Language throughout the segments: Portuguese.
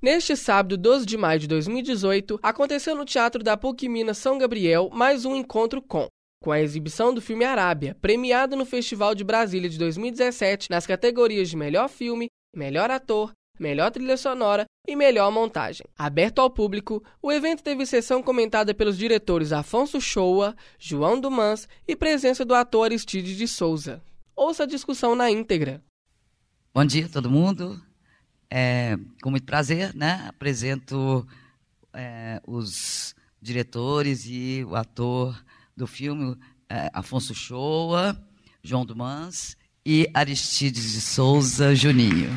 Neste sábado, 12 de maio de 2018, aconteceu no Teatro da PUC Minas São Gabriel mais um encontro com com a exibição do filme Arábia, premiado no Festival de Brasília de 2017 nas categorias de melhor filme, melhor ator, melhor trilha sonora e melhor montagem. Aberto ao público, o evento teve sessão comentada pelos diretores Afonso Shoa, João Dumans e presença do ator Aristide de Souza. Ouça a discussão na íntegra. Bom dia, todo mundo. É, com muito prazer, né, apresento é, os diretores e o ator do filme, é, Afonso Shoa, João Dumans e Aristides de Souza Juninho.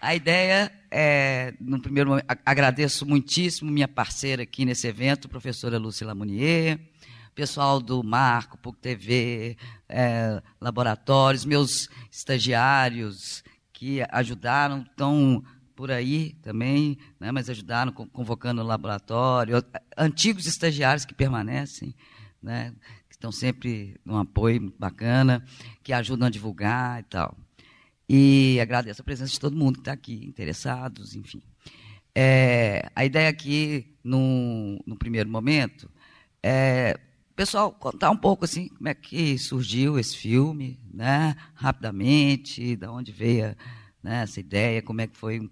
A ideia é, no primeiro momento, agradeço muitíssimo minha parceira aqui nesse evento, professora Lúcia Lamounier, pessoal do Marco, PUC TV, é, laboratórios, meus estagiários que ajudaram, estão por aí também, né, mas ajudaram convocando o laboratório, antigos estagiários que permanecem, né, que estão sempre num apoio bacana, que ajudam a divulgar e tal. E agradeço a presença de todo mundo que está aqui, interessados, enfim. É, a ideia aqui, no, no primeiro momento, é pessoal contar um pouco assim como é que surgiu esse filme, né? Rapidamente, da onde veio né, essa ideia, como é que foi,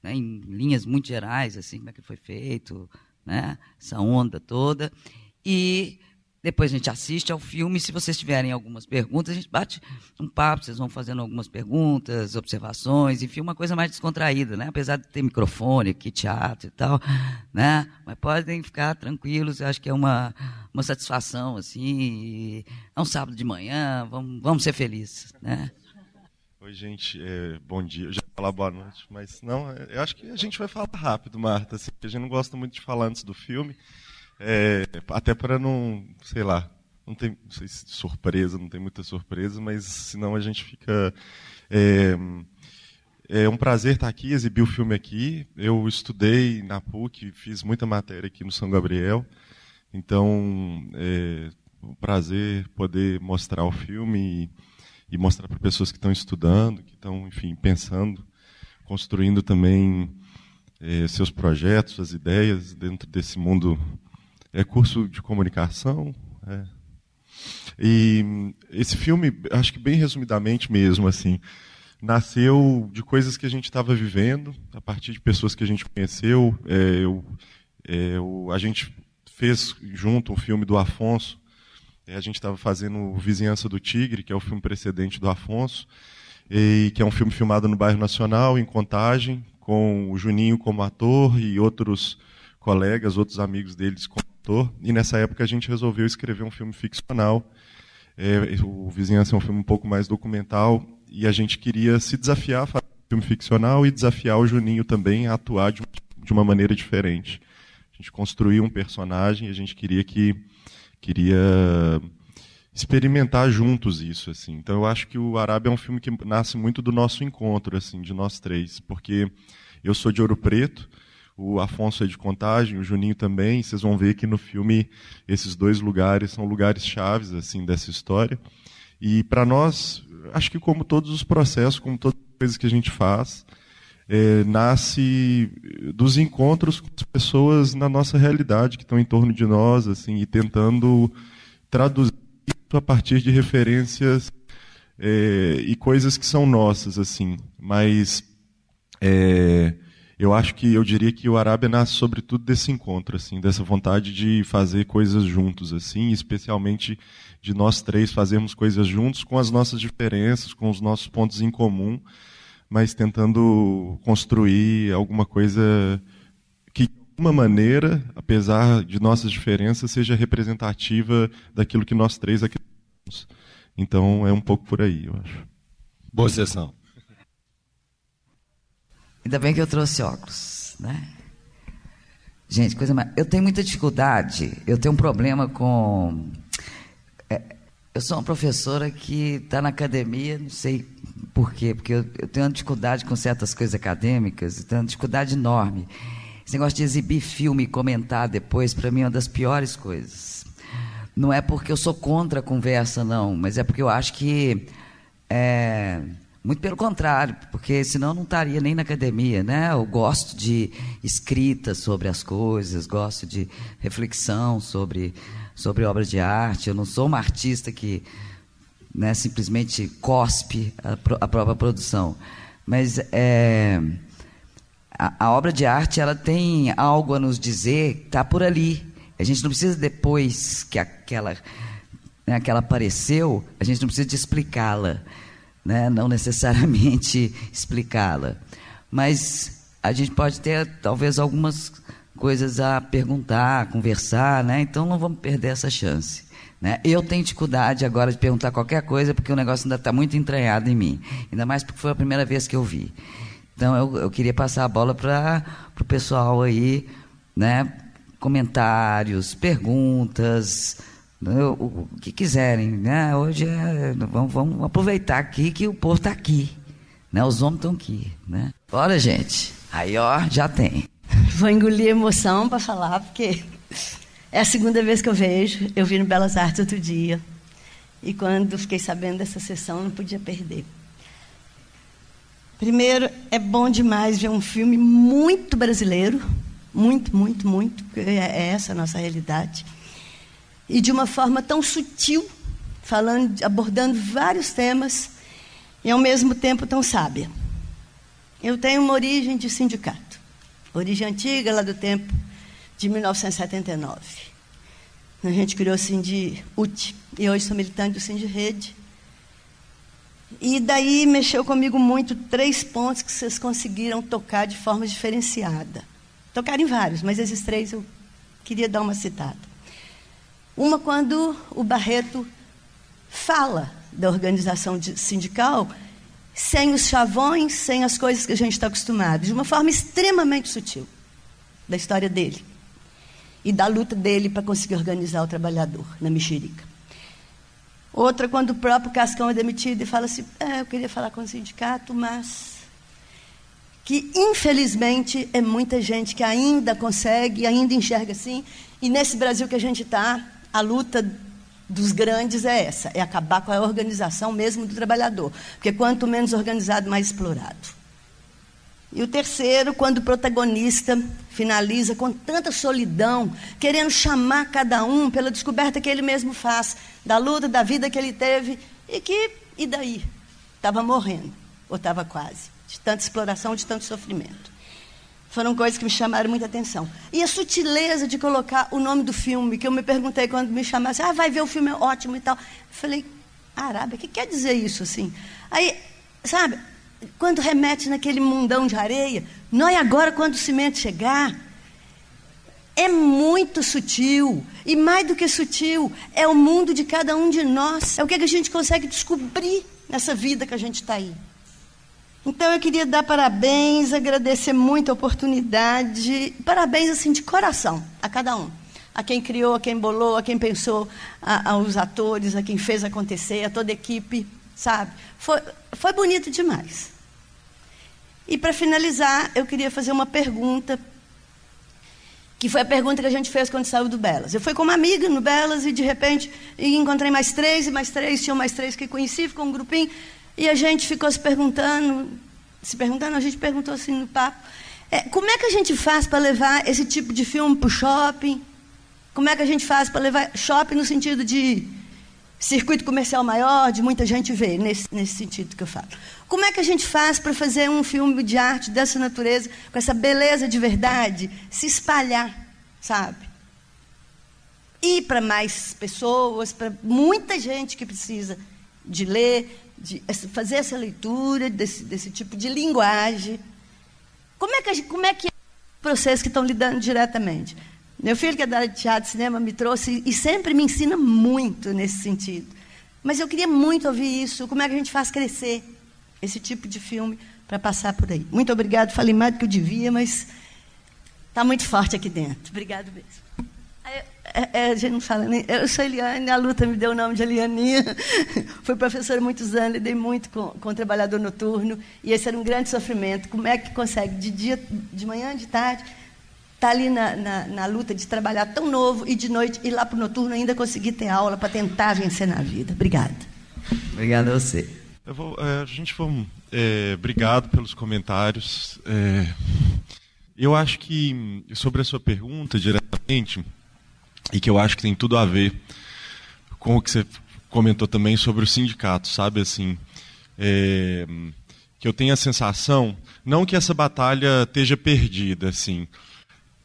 né, em linhas muito gerais, assim, como é que foi feito, né? Essa onda toda. E depois a gente assiste ao filme. Se vocês tiverem algumas perguntas, a gente bate um papo, vocês vão fazendo algumas perguntas, observações, enfim, uma coisa mais descontraída, né? Apesar de ter microfone aqui, teatro e tal, né? Mas podem ficar tranquilos, eu acho que é uma, uma satisfação, assim. É um sábado de manhã, vamos, vamos ser felizes, né? Oi, gente, é, bom dia. Eu já ia falar boa noite, mas não, eu acho que a gente vai falar rápido, Marta, assim, porque a gente não gosta muito de falar antes do filme. É, até para não, sei lá, não tem não sei se surpresa, não tem muita surpresa, mas senão a gente fica. É, é um prazer estar aqui, exibir o filme aqui. Eu estudei na PUC, fiz muita matéria aqui no São Gabriel, então é um prazer poder mostrar o filme e, e mostrar para pessoas que estão estudando, que estão, enfim, pensando, construindo também é, seus projetos, suas ideias dentro desse mundo é curso de comunicação. É. E esse filme, acho que bem resumidamente mesmo, assim, nasceu de coisas que a gente estava vivendo, a partir de pessoas que a gente conheceu. É, eu, é, eu, a gente fez junto um filme do Afonso. É, a gente estava fazendo Vizinhança do Tigre, que é o filme precedente do Afonso, e que é um filme filmado no bairro Nacional, em Contagem, com o Juninho como ator e outros colegas, outros amigos deles como E nessa época a gente resolveu escrever um filme ficcional. É, o Vizinhança é um filme um pouco mais documental e a gente queria se desafiar a fazer um filme ficcional e desafiar o Juninho também a atuar de, de uma maneira diferente. A gente construiu um personagem e a gente queria que queria experimentar juntos isso assim. Então eu acho que o Arábia é um filme que nasce muito do nosso encontro assim, de nós três, porque eu sou de Ouro Preto, o Afonso é de Contagem, o Juninho também. Vocês vão ver que no filme esses dois lugares são lugares chaves assim dessa história. E para nós, acho que como todos os processos, como todas as coisas que a gente faz, é, nasce dos encontros com as pessoas na nossa realidade que estão em torno de nós, assim, e tentando traduzir isso a partir de referências é, e coisas que são nossas, assim. Mas é, eu acho que eu diria que o Arábia nasce sobretudo desse encontro, assim, dessa vontade de fazer coisas juntos, assim, especialmente de nós três fazermos coisas juntos com as nossas diferenças, com os nossos pontos em comum, mas tentando construir alguma coisa que, de alguma maneira, apesar de nossas diferenças, seja representativa daquilo que nós três acreditamos. Então, é um pouco por aí, eu acho. Boa sessão. Ainda bem que eu trouxe óculos, né? Gente, coisa mais. Eu tenho muita dificuldade, eu tenho um problema com. É, eu sou uma professora que está na academia, não sei por quê, porque eu, eu, tenho uma dificuldade com certas coisas acadêmicas, tenho uma dificuldade enorme. Esse negócio de exibir filme e comentar depois, para mim, é uma das piores coisas. Não é porque eu sou contra a conversa, não, mas é porque eu acho que. É, Muito pelo contrário, porque senão não estaria nem na academia, né? Eu gosto de escrita sobre as coisas, gosto de reflexão sobre, sobre obras de arte. Eu não sou uma artista que né, simplesmente cospe a, a própria produção. Mas é, a, a, obra de arte ela tem algo a nos dizer, está por ali. A gente não precisa depois que aquela, né, que ela apareceu, a gente não precisa explicá-la né? não necessariamente explicá-la. Mas a gente pode ter talvez algumas coisas a perguntar, a conversar, né? então não vamos perder essa chance. Né? Eu tenho dificuldade agora de perguntar qualquer coisa porque o negócio ainda está muito entranhado em mim, ainda mais porque foi a primeira vez que eu vi. Então eu, eu queria passar a bola para o pessoal aí, né? comentários, perguntas, o, que quiserem, né? Hoje é, vamos, vamos, aproveitar aqui que o povo está aqui, né? Os homens estão aqui, né? Bora, gente. Aí, ó, já tem. Vou engolir emoção para falar, porque é a segunda vez que eu vejo. Eu vi no Belas Artes outro dia. E quando fiquei sabendo dessa sessão, não podia perder. Primeiro, é bom demais ver um filme muito brasileiro. Muito, muito, muito. É, é essa a nossa realidade e de uma forma tão sutil, falando, abordando vários temas e ao mesmo tempo tão sábia. Eu tenho uma origem de sindicato, origem antiga lá do tempo de 1979. A gente criou o Sindi UT e hoje sou militante do Sindi Rede. E daí mexeu comigo muito três pontos que vocês conseguiram tocar de forma diferenciada. Tocaram em vários, mas esses três eu queria dar uma citada. Uma quando o Barreto fala da organização sindical sem os chavões, sem as coisas que a gente está acostumado, de uma forma extremamente sutil da história dele e da luta dele para conseguir organizar o trabalhador na mexerica. Outra, quando o próprio Cascão é demitido e fala assim: é, eu queria falar com o sindicato, mas. Que, infelizmente, é muita gente que ainda consegue, ainda enxerga assim, e nesse Brasil que a gente está, a luta dos grandes é essa, é acabar com a organização mesmo do trabalhador, porque quanto menos organizado, mais explorado. E o terceiro, quando o protagonista finaliza com tanta solidão, querendo chamar cada um pela descoberta que ele mesmo faz da luta, da vida que ele teve, e que, e daí? Estava morrendo, ou estava quase, de tanta exploração, de tanto sofrimento. Foram coisas que me chamaram muita atenção. E a sutileza de colocar o nome do filme, que eu me perguntei quando me chamasse, ah, vai ver o filme, é ótimo e tal. Eu falei, Arábia, o que quer dizer isso assim? Aí, sabe, quando remete naquele mundão de areia, nós agora, quando o cimento chegar, é muito sutil. E mais do que sutil, é o mundo de cada um de nós. É o que a gente consegue descobrir nessa vida que a gente está aí. Então eu queria dar parabéns, agradecer muito a oportunidade, parabéns assim de coração a cada um, a quem criou, a quem bolou, a quem pensou, a, aos atores, a quem fez acontecer, a toda a equipe, sabe? Foi, foi bonito demais. E para finalizar, eu queria fazer uma pergunta, que foi a pergunta que a gente fez quando saiu do Belas. Eu fui com uma amiga no Belas e de repente encontrei mais três e mais três, tinham mais três que conheci, ficou um grupinho. E a gente ficou se perguntando, se perguntando, a gente perguntou assim no papo, é, como é que a gente faz para levar esse tipo de filme para o shopping? Como é que a gente faz para levar shopping no sentido de circuito comercial maior, de muita gente ver, nesse, nesse sentido que eu falo. Como é que a gente faz para fazer um filme de arte dessa natureza, com essa beleza de verdade, se espalhar, sabe? Ir para mais pessoas, para muita gente que precisa de ler, de fazer essa leitura desse, desse tipo de linguagem. Como é que, como é, que é processo que estão lidando diretamente? Meu filho, que é da área de teatro e cinema, me trouxe e sempre me ensina muito nesse sentido. Mas eu queria muito ouvir isso. Como é que a gente faz crescer esse tipo de filme para passar por aí? Muito obrigado. Falei mais do que eu devia, mas está muito forte aqui dentro. Obrigado mesmo. É, é, a gente não fala nem. Eu sou Eliane, a luta me deu o nome de Elianinha. Fui professora muitos anos, lidei muito com, com o trabalhador noturno. E esse era um grande sofrimento. Como é que consegue, de dia, de manhã, de tarde, estar tá ali na, na, na, luta de trabalhar tão novo e de noite ir lá para o noturno ainda conseguir ter aula para tentar vencer na vida? Obrigada. Obrigado a você. Vou, é, a gente foi. É, obrigado pelos comentários. É, eu acho que, sobre a sua pergunta diretamente, e que eu acho que tem tudo a ver com o que você comentou também sobre o sindicato, sabe? Assim, é, que eu tenho a sensação, não que essa batalha esteja perdida, assim,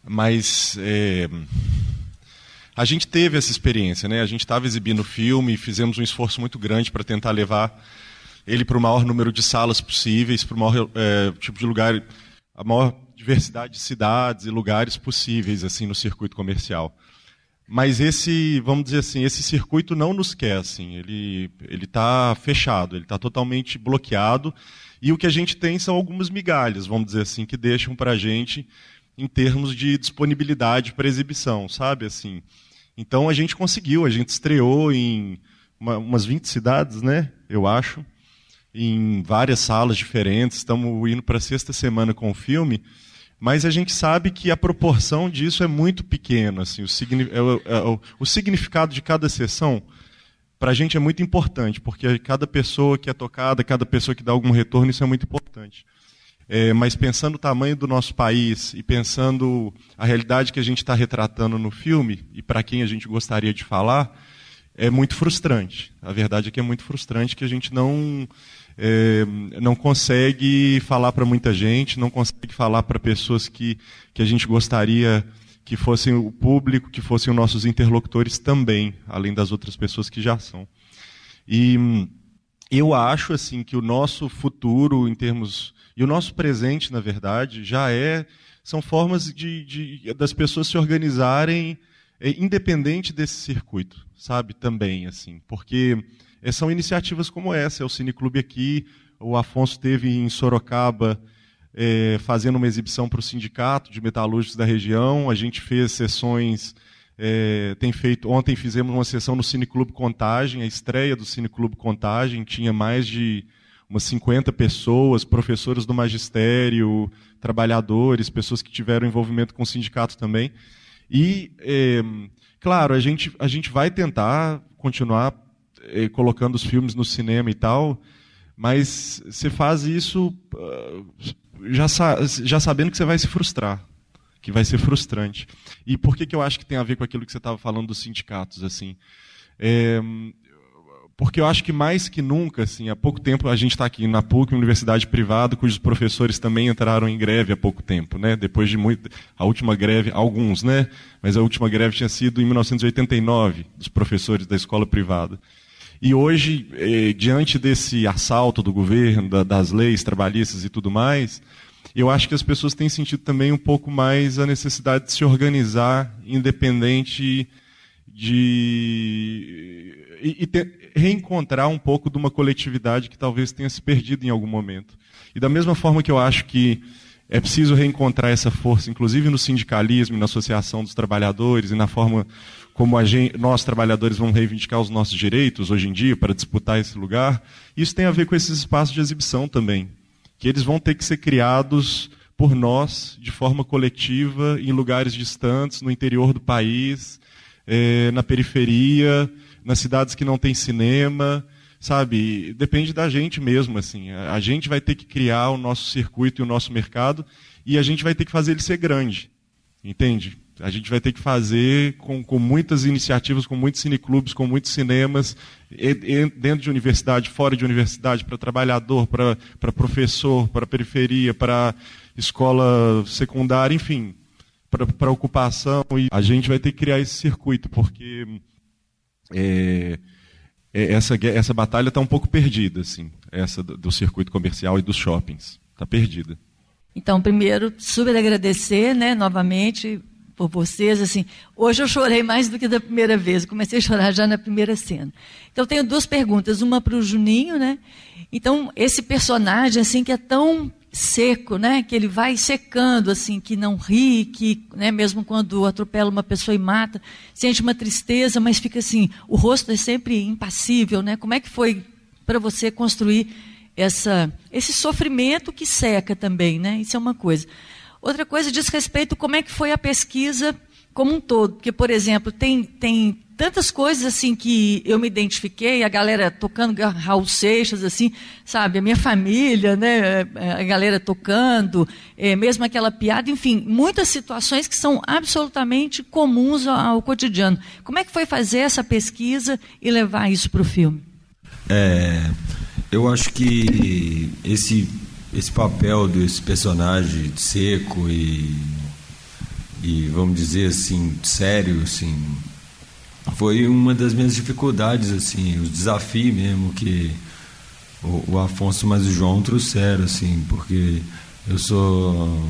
mas é, a gente teve essa experiência, né? A gente estava exibindo o filme, fizemos um esforço muito grande para tentar levar ele para o maior número de salas possíveis, para o maior é, tipo de lugar, a maior diversidade de cidades e lugares possíveis assim no circuito comercial. Mas esse, vamos dizer assim, esse circuito não nos quer, assim, ele está fechado, ele está totalmente bloqueado. E o que a gente tem são algumas migalhas, vamos dizer assim, que deixam para a gente em termos de disponibilidade para exibição, sabe, assim. Então a gente conseguiu, a gente estreou em uma, umas 20 cidades, né, eu acho, em várias salas diferentes, estamos indo para a sexta semana com o filme mas a gente sabe que a proporção disso é muito pequena. Assim, o, é o, é o, o significado de cada sessão, para a gente, é muito importante, porque cada pessoa que é tocada, cada pessoa que dá algum retorno, isso é muito importante. É, mas pensando o tamanho do nosso país e pensando a realidade que a gente está retratando no filme, e para quem a gente gostaria de falar, é muito frustrante. A verdade é que é muito frustrante que a gente não é, não consegue falar para muita gente, não consegue falar para pessoas que, que a gente gostaria que fossem o público, que fossem os nossos interlocutores também, além das outras pessoas que já são. E eu acho assim que o nosso futuro em termos e o nosso presente, na verdade, já é são formas de, de das pessoas se organizarem é, independente desse circuito, sabe? Também assim, porque são iniciativas como essa. É o Cineclube aqui, o Afonso teve em Sorocaba é, fazendo uma exibição para o sindicato de metalúrgicos da região. A gente fez sessões, é, tem feito. Ontem fizemos uma sessão no Cineclube Contagem, a estreia do Cineclube Contagem tinha mais de umas 50 pessoas, professores do magistério, trabalhadores, pessoas que tiveram envolvimento com o sindicato também. E, é, claro, a gente, a gente vai tentar continuar colocando os filmes no cinema e tal, mas você faz isso uh, já, já sabendo que você vai se frustrar, que vai ser frustrante. E por que, que eu acho que tem a ver com aquilo que você estava falando dos sindicatos? assim? É, porque eu acho que mais que nunca, assim, há pouco tempo a gente está aqui na PUC, universidade privada, cujos professores também entraram em greve há pouco tempo, né? Depois de muito, a última greve, alguns, né? Mas a última greve tinha sido em 1989 dos professores da escola privada. E hoje, eh, diante desse assalto do governo, da, das leis trabalhistas e tudo mais, eu acho que as pessoas têm sentido também um pouco mais a necessidade de se organizar independente de. e, e ter, reencontrar um pouco de uma coletividade que talvez tenha se perdido em algum momento. E da mesma forma que eu acho que é preciso reencontrar essa força, inclusive no sindicalismo, na associação dos trabalhadores e na forma como gente, nós, trabalhadores, vamos reivindicar os nossos direitos hoje em dia para disputar esse lugar. Isso tem a ver com esses espaços de exibição também, que eles vão ter que ser criados por nós, de forma coletiva, em lugares distantes, no interior do país, é, na periferia, nas cidades que não tem cinema, sabe? Depende da gente mesmo, assim. A gente vai ter que criar o nosso circuito e o nosso mercado e a gente vai ter que fazer ele ser grande, entende? A gente vai ter que fazer com, com muitas iniciativas, com muitos cineclubes, com muitos cinemas, dentro de universidade, fora de universidade, para trabalhador, para professor, para periferia, para escola secundária, enfim, para ocupação. E a gente vai ter que criar esse circuito, porque é, é, essa, essa batalha está um pouco perdida, assim, essa do, do circuito comercial e dos shoppings. Está perdida. Então, primeiro, super agradecer, né, novamente, por vocês. Assim, hoje eu chorei mais do que da primeira vez. comecei a chorar já na primeira cena. Então, tenho duas perguntas. Uma para o Juninho, né? Então, esse personagem, assim, que é tão seco, né? Que ele vai secando, assim, que não ri, que, né, mesmo quando atropela uma pessoa e mata, sente uma tristeza, mas fica assim, o rosto é sempre impassível, né? Como é que foi para você construir essa, esse sofrimento que seca também, né? Isso é uma coisa. Outra coisa diz respeito como é que foi a pesquisa como um todo, porque, por exemplo, tem, tem tantas coisas assim que eu me identifiquei, a galera tocando Raul Seixas, assim, sabe, a minha família, né, a galera tocando, é, mesmo aquela piada, enfim, muitas situações que são absolutamente comuns ao, cotidiano. Como é que foi fazer essa pesquisa e levar isso para o filme? É, eu acho que esse esse papel desse personagem seco e e vamos dizer assim sério assim foi uma das minhas dificuldades assim o desafio mesmo que o, o Afonso mas o João trouxeram assim porque eu sou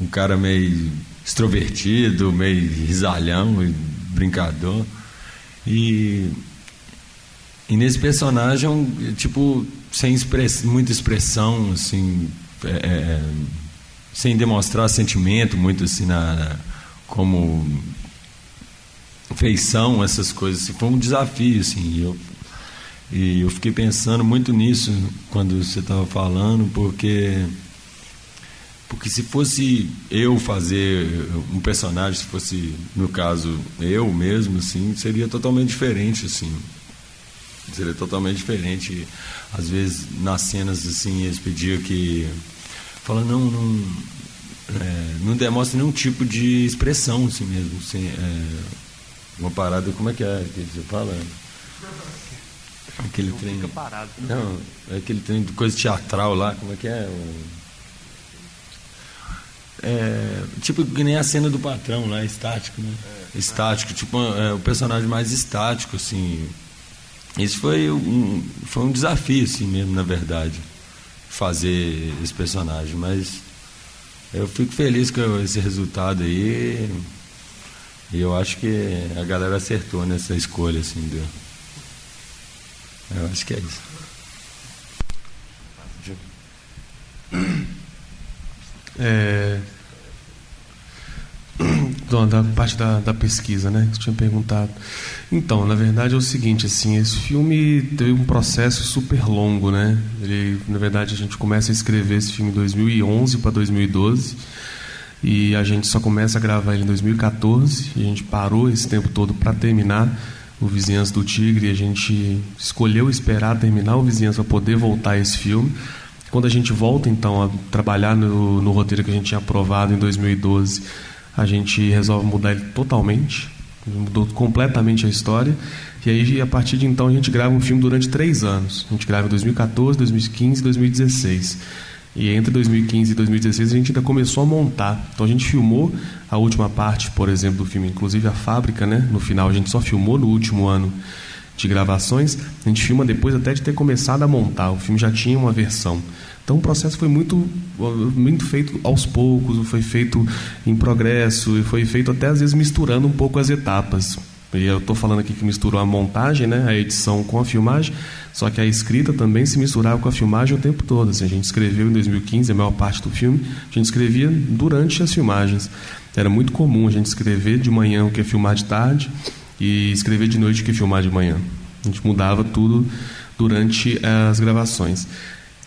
um cara meio extrovertido meio risalhão e brincador. E e nesse personagem tipo sem express, muita expressão assim é, é sem demonstrar sentimento muito assim na, na como feição essas coisas assim, foi um desafio assim eu e eu fiquei pensando muito nisso quando você estava falando porque porque se fosse eu fazer um personagem se fosse no caso eu mesmo assim seria totalmente diferente assim seria totalmente diferente às vezes nas cenas assim eles pediam que fala não não é, não demonstra nenhum tipo de expressão assim mesmo assim, é, uma parada como é que é que você fala aquele não trem fica parado. não é aquele trem de coisa teatral lá como é que é é, tipo que nem a cena do patrão lá, estático, né? É, estático, tipo é, o personagem mais estático, assim. Isso foi um, foi um desafio, assim mesmo, na verdade fazer esse personagem, mas eu fico feliz com esse resultado aí. E eu acho que a galera acertou nessa escolha, assim, do... Eu acho que é isso. É, da parte da, da pesquisa, né? Você tinha perguntado. Então, na verdade é o seguinte, assim, esse filme teve um processo super longo, né? Ele, na verdade, a gente começa a escrever esse filme em 2011 para 2012 e a gente só começa a gravar ele em 2014. E a gente parou esse tempo todo para terminar o Vizinhança do Tigre. A gente escolheu esperar terminar o Vizinhança para poder voltar a esse filme. Quando a gente volta, então, a trabalhar no, no roteiro que a gente tinha aprovado em 2012 a gente resolve mudar ele totalmente, mudou completamente a história. E aí, a partir de então, a gente grava um filme durante três anos. A gente grava em 2014, 2015 e 2016. E entre 2015 e 2016 a gente ainda começou a montar. Então a gente filmou a última parte, por exemplo, do filme, inclusive a fábrica, né? No final a gente só filmou no último ano de gravações. A gente filma depois até de ter começado a montar. O filme já tinha uma versão. Então o processo foi muito, muito feito aos poucos, foi feito em progresso, e foi feito até às vezes misturando um pouco as etapas. E eu estou falando aqui que misturou a montagem, né, a edição com a filmagem, só que a escrita também se misturava com a filmagem o tempo todo. Assim, a gente escreveu em 2015 a maior parte do filme, a gente escrevia durante as filmagens. Era muito comum a gente escrever de manhã o que é filmar de tarde e escrever de noite o que é filmar de manhã. A gente mudava tudo durante as gravações.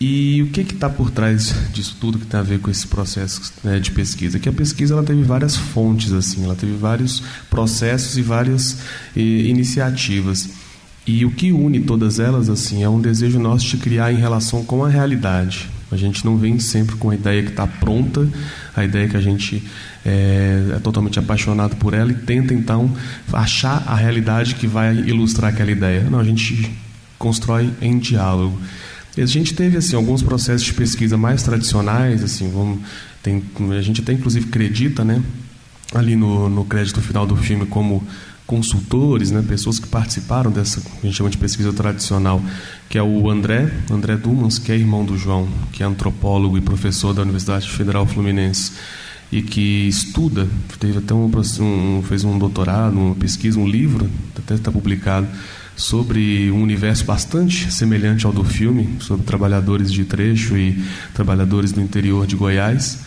E o que está por trás disso tudo que tem a ver com esse processo né, de pesquisa? Que a pesquisa ela teve várias fontes, assim, ela teve vários processos e várias iniciativas. E o que une todas elas assim é um desejo nosso de criar em relação com a realidade. A gente não vem sempre com a ideia que está pronta, a ideia que a gente é, é, totalmente apaixonado por ela e tenta então achar a realidade que vai ilustrar aquela ideia. Não, a gente constrói em diálogo. A gente teve assim alguns processos de pesquisa mais tradicionais, assim, vamos, tem, a gente até inclusive acredita, né, ali no, no crédito final do filme como consultores, né, pessoas que participaram dessa que a gente chama de pesquisa tradicional, que é o André, André Dumans, que é irmão do João, que é antropólogo e professor da Universidade Federal Fluminense e que estuda, teve até um, um fez um doutorado, uma pesquisa, um livro, até está publicado sobre um universo bastante semelhante ao do filme, sobre trabalhadores de trecho e trabalhadores do interior de Goiás.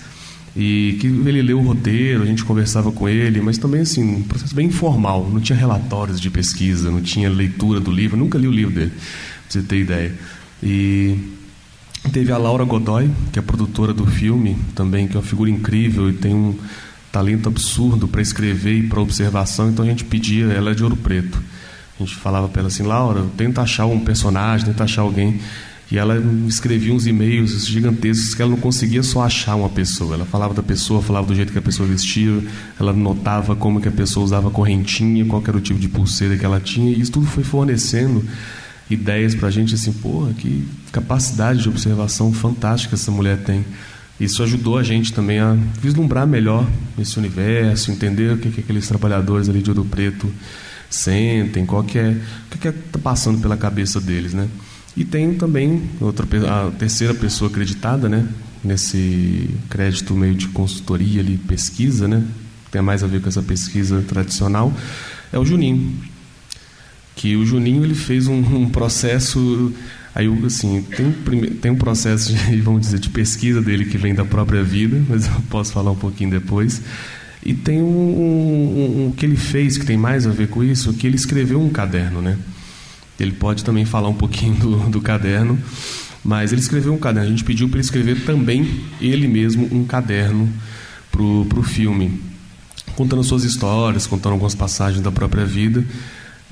E que ele leu o roteiro, a gente conversava com ele, mas também assim, um processo bem informal, não tinha relatórios de pesquisa, não tinha leitura do livro, nunca li o livro dele, pra você ter ideia. E teve a Laura Godoy, que é produtora do filme, também, que é uma figura incrível e tem um talento absurdo para escrever e para observação, então a gente pedia, ela é de Ouro Preto. A gente falava para ela assim, Laura, tenta achar um personagem, tenta achar alguém. E ela escrevia uns e-mails gigantescos que ela não conseguia só achar uma pessoa. Ela falava da pessoa, falava do jeito que a pessoa vestia, ela notava como que a pessoa usava correntinha, qual era o tipo de pulseira que ela tinha, e isso tudo foi fornecendo ideias para a gente assim, porra, que capacidade de observação fantástica essa mulher tem. Isso ajudou a gente também a vislumbrar melhor esse universo, entender o que, que aqueles trabalhadores ali de Ouro Preto sentem, qual que é, o que está passando pela cabeça deles, né? E tem também outra, a terceira pessoa acreditada, né? Nesse crédito meio de consultoria ali, pesquisa, né? Tem mais a ver com essa pesquisa tradicional, é o Juninho. Que o Juninho ele fez um, um processo Aí, assim, tem, tem um processo, de, vamos dizer, de pesquisa dele que vem da própria vida, mas eu posso falar um pouquinho depois. E tem um, um, um, que ele fez que tem mais a ver com isso, que ele escreveu um caderno, né? Ele pode também falar um pouquinho do, do caderno, mas ele escreveu um caderno. A gente pediu para ele escrever também ele mesmo um caderno pro pro filme, contando suas histórias, contando algumas passagens da própria vida.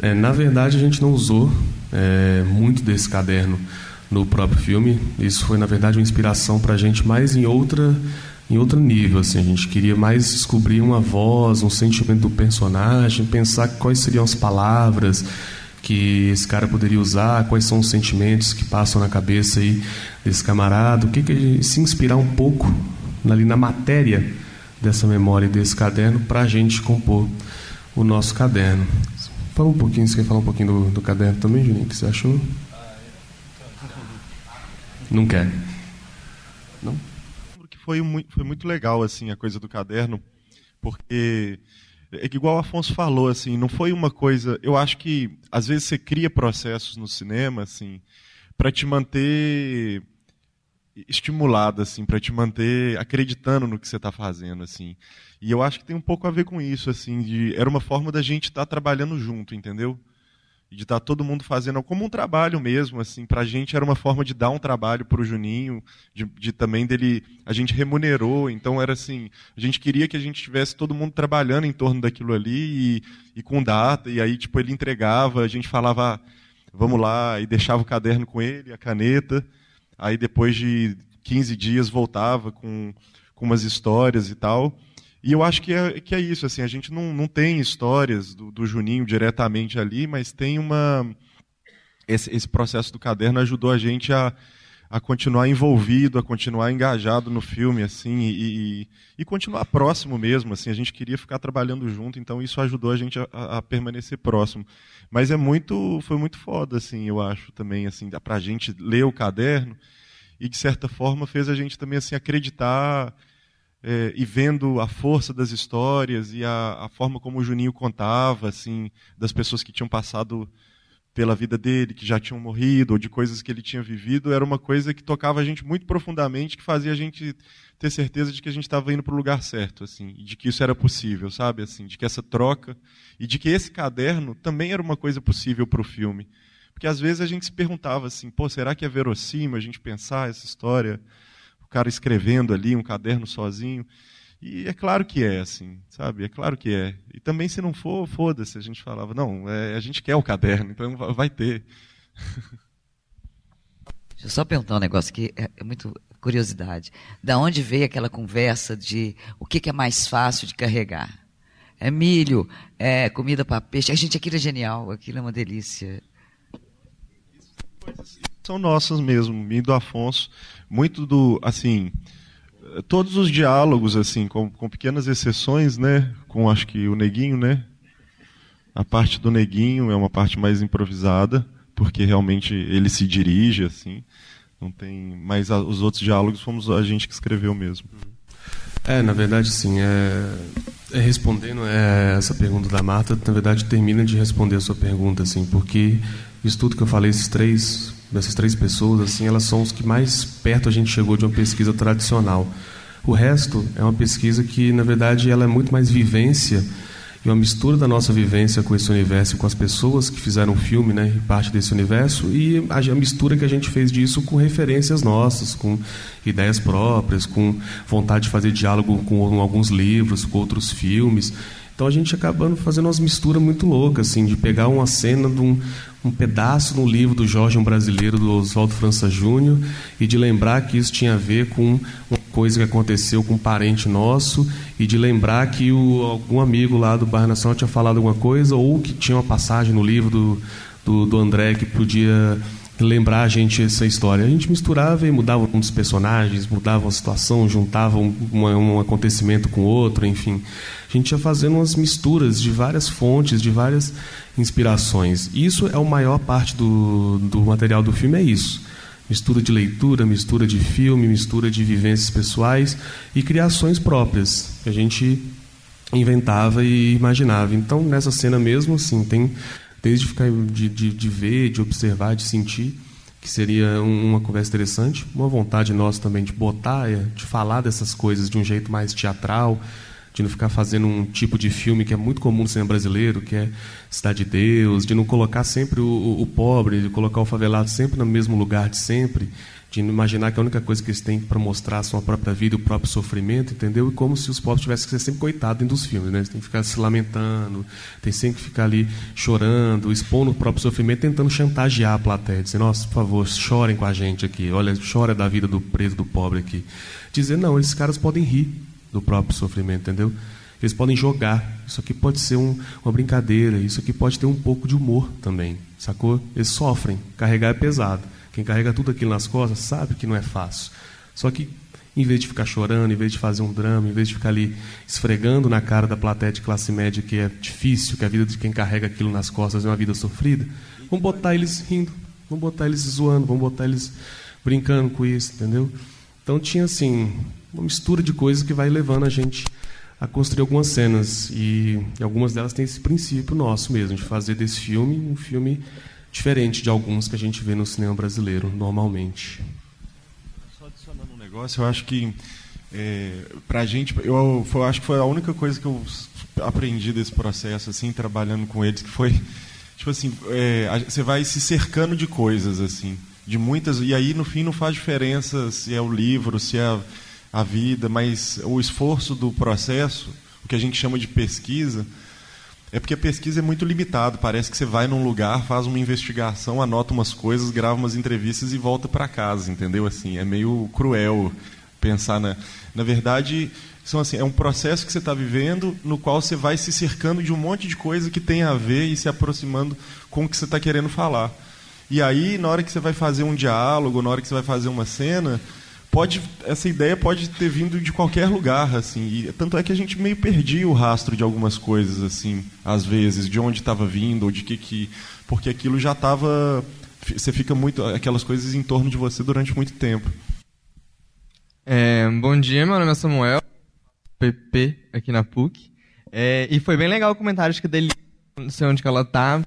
É, na verdade, a gente não usou é, muito desse caderno no próprio filme. Isso foi, na verdade, uma inspiração para a gente mais em outra em outro nível. Assim, a gente queria mais descobrir uma voz, um sentimento do personagem, pensar quais seriam as palavras que esse cara poderia usar, quais são os sentimentos que passam na cabeça aí desse camarada, o que, que se inspirar um pouco ali na matéria dessa memória e desse caderno para a gente compor o nosso caderno. Fala um pouquinho, você quer falar um pouquinho do, do caderno também, Juninho? Que você achou? Não quer? Não? Foi muito, foi muito legal assim a coisa do caderno, porque é igual o Afonso falou assim, não foi uma coisa. Eu acho que às vezes você cria processos no cinema assim para te manter estimulado assim, para te manter acreditando no que você está fazendo assim. E eu acho que tem um pouco a ver com isso, assim, de era uma forma da gente estar tá trabalhando junto, entendeu? De estar tá todo mundo fazendo como um trabalho mesmo, assim, para a gente era uma forma de dar um trabalho para o Juninho, de, de, também dele a gente remunerou, então era assim, a gente queria que a gente tivesse todo mundo trabalhando em torno daquilo ali e, e com data. E aí tipo ele entregava, a gente falava ah, vamos lá e deixava o caderno com ele, a caneta, aí depois de 15 dias voltava com com umas histórias e tal. E eu acho que é, que é isso, assim, a gente não, não tem histórias do, do Juninho diretamente ali, mas tem uma. Esse, esse processo do caderno ajudou a gente a, a continuar envolvido, a continuar engajado no filme, assim, e, e, e, continuar próximo mesmo, assim, a gente queria ficar trabalhando junto, então isso ajudou a gente a, a, permanecer próximo. Mas é muito, foi muito foda, assim, eu acho também, assim, para a gente ler o caderno e de certa forma fez a gente também assim acreditar é, e vendo a força das histórias e a, a, forma como o Juninho contava, assim, das pessoas que tinham passado pela vida dele, que já tinham morrido, ou de coisas que ele tinha vivido, era uma coisa que tocava a gente muito profundamente, que fazia a gente ter certeza de que a gente estava indo para o lugar certo, assim, e de que isso era possível, sabe, assim, de que essa troca e de que esse caderno também era uma coisa possível para o filme, porque às vezes a gente se perguntava assim, pô, será que é verossímil a gente pensar essa história? Cara escrevendo ali um caderno sozinho. E é claro que é, assim, sabe? É claro que é. E também, se não for, foda-se. A gente falava, não, é, a gente quer o caderno, então vai ter. Deixa eu só perguntar um negócio que é, é muito curiosidade. Da onde veio aquela conversa de o que, que é mais fácil de carregar? É milho, é comida para peixe. A gente, aquilo é genial, aquilo é uma delícia. São nossas mesmo, mim do Afonso muito do assim todos os diálogos assim com, com pequenas exceções né? Com acho que o neguinho né? A parte do neguinho é uma parte mais improvisada porque realmente ele se dirige assim. Não tem mas a, os outros diálogos fomos a gente que escreveu mesmo. É na verdade sim é, é respondendo é, essa pergunta da Marta na verdade termina de responder a sua pergunta assim porque isso tudo que eu falei esses três dessas três pessoas, assim, elas são os que mais perto a gente chegou de uma pesquisa tradicional. O resto é uma pesquisa que, na verdade, ela é muito mais vivência e uma mistura da nossa vivência com esse universo, com as pessoas que fizeram o filme, né, parte desse universo, e a, a mistura que a gente fez disso com referências nossas, com ideias próprias, com vontade de fazer diálogo com alguns livros, com outros filmes. Então a gente acabando fazendo umas misturas muito loucas, assim, de pegar uma cena de um, um pedaço no livro do Jorge um Brasileiro, do Oswaldo França Júnior, e de lembrar que isso tinha a ver com uma coisa que aconteceu com um parente nosso, e de lembrar que o, algum amigo lá do Bairro Nacional tinha falado alguma coisa, ou que tinha uma passagem no livro do, do, do André que podia lembrar a gente essa história. A gente misturava e mudava um dos personagens, mudava uma situação, juntava um, um acontecimento com outro, enfim. A gente ia fazendo umas misturas de várias fontes, de várias inspirações. Isso é a maior parte do, do material do filme, é isso. Mistura de leitura, mistura de filme, mistura de vivências pessoais e criações próprias que a gente inventava e imaginava. Então, nessa cena mesmo, assim, tem desde ficar de, de, de ver, de observar, de sentir, que seria uma conversa interessante. Uma vontade nossa também de botar, é, de falar dessas coisas de um jeito mais teatral, de não ficar fazendo um tipo de filme que é muito comum no cinema brasileiro, que é Cidade de Deus, de não colocar sempre o, o, pobre, de colocar o favelado sempre no mesmo lugar de sempre, de imaginar que a única coisa que eles têm para mostrar a sua própria vida, o próprio sofrimento, entendeu? E como se os pobres tivessem que ser sempre coitados dentro dos filmes, né? Eles têm que ficar se lamentando, tem sempre que ficar ali chorando, expondo o próprio sofrimento, tentando chantagear a plateia, dizendo, nossa, por favor, chorem com a gente aqui, olha, chora da vida do preso, do pobre aqui. Dizer, não, esses caras podem rir do próprio sofrimento, entendeu? Eles podem jogar. Isso aqui pode ser um, uma brincadeira, isso aqui pode ter um pouco de humor também, sacou? Eles sofrem, carregar é pesado. Quem carrega tudo aquilo nas costas sabe que não é fácil. Só que, em vez de ficar chorando, em vez de fazer um drama, em vez de ficar ali esfregando na cara da plateia de classe média que é difícil, que a vida de quem carrega aquilo nas costas é uma vida sofrida, vamos botar eles rindo, vamos botar eles zoando, vamos botar eles brincando com isso, entendeu? Então tinha assim uma mistura de coisas que vai levando a gente a construir algumas cenas e, e algumas delas têm esse princípio nosso mesmo de fazer desse filme um filme diferente de alguns que a gente vê no cinema brasileiro normalmente. Só adicionando um negócio, eu acho que é, para a gente, eu, eu, acho que foi a única coisa que eu aprendi desse processo, assim, trabalhando com eles, que foi, tipo assim, é, você vai se cercando de coisas, assim, de muitas, e aí no fim não faz diferença se é o livro, se é a, vida, mas o esforço do processo, o que a gente chama de pesquisa, é porque a pesquisa é muito limitada. Parece que você vai num lugar, faz uma investigação, anota umas coisas, grava umas entrevistas e volta para casa, entendeu? Assim, é meio cruel pensar na. Na verdade, são assim, é um processo que você está vivendo, no qual você vai se cercando de um monte de coisa que tem a ver e se aproximando com o que você está querendo falar. E aí, na hora que você vai fazer um diálogo, na hora que você vai fazer uma cena, pode essa ideia pode ter vindo de qualquer lugar assim. E tanto é que a gente meio perdia o rastro de algumas coisas assim às vezes de onde estava vindo ou de que que porque aquilo já estava você fica muito aquelas coisas em torno de você durante muito tempo. É, bom dia meu nome é Samuel PP aqui na PUC é, e foi bem legal o comentário que dele não sei onde que ela tá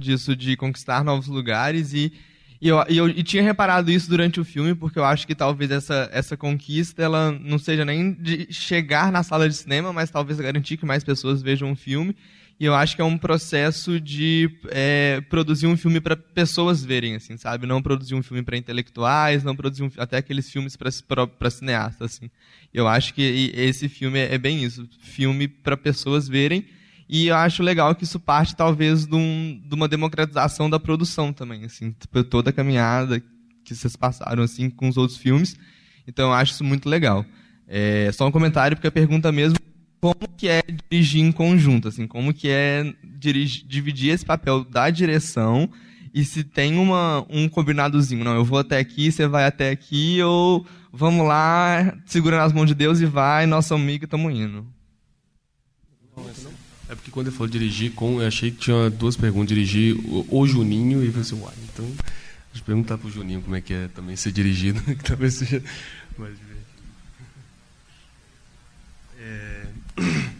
disso de conquistar novos lugares e e eu, e eu e tinha reparado isso durante o filme, porque eu acho que talvez essa, essa conquista ela não seja nem de chegar na sala de cinema, mas talvez garantir que mais pessoas vejam o filme. E eu acho que é um processo de é, produzir um filme para pessoas verem, assim, sabe? Não produzir um filme para intelectuais, não produzir um, até aqueles filmes para cineastas, assim. Eu acho que esse filme é, é bem isso, filme para pessoas verem e eu acho legal que isso parte, talvez, de, um, de uma democratização da produção também, assim, tipo, toda a caminhada que vocês passaram, assim, com os outros filmes. Então, eu acho isso muito legal. É, só um comentário, porque a pergunta mesmo como que é dirigir em conjunto, assim, como que é dirigir, dividir esse papel da direção e se tem uma, um combinadozinho, não, eu vou até aqui, você vai até aqui, ou vamos lá, segura nas mãos de Deus e vai, nosso amigo, estamos indo. É porque quando ele falou dirigir com, eu achei que tinha duas perguntas, dirigir o, o Juninho e você, uai, então, deixa eu perguntar pro Juninho como é que é também ser dirigido, que talvez seja mais divertido. É...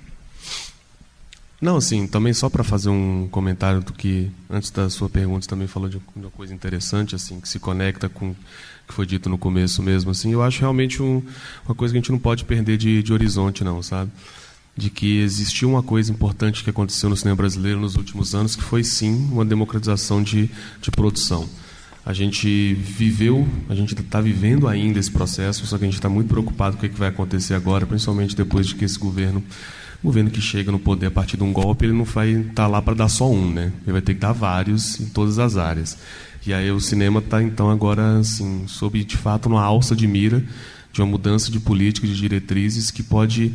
Não, assim, também só para fazer um comentário do que, antes da sua pergunta, você também falou de uma coisa interessante, assim, que se conecta com o que foi dito no começo mesmo, assim, eu acho realmente um, uma coisa que a gente não pode perder de, de horizonte, não, sabe? De que existiu uma coisa importante que aconteceu no cinema brasileiro nos últimos anos, que foi sim uma democratização de, de produção. A gente viveu, a gente está vivendo ainda esse processo, só que a gente está muito preocupado com o que, vai acontecer agora, principalmente depois de que esse governo, governo que chega no poder a partir de um golpe, ele não vai estar tá lá para dar só um, né? Ele vai ter que dar vários em todas as áreas. E aí o cinema está então agora assim, sob de fato uma alça de mira de uma mudança de política, de diretrizes que pode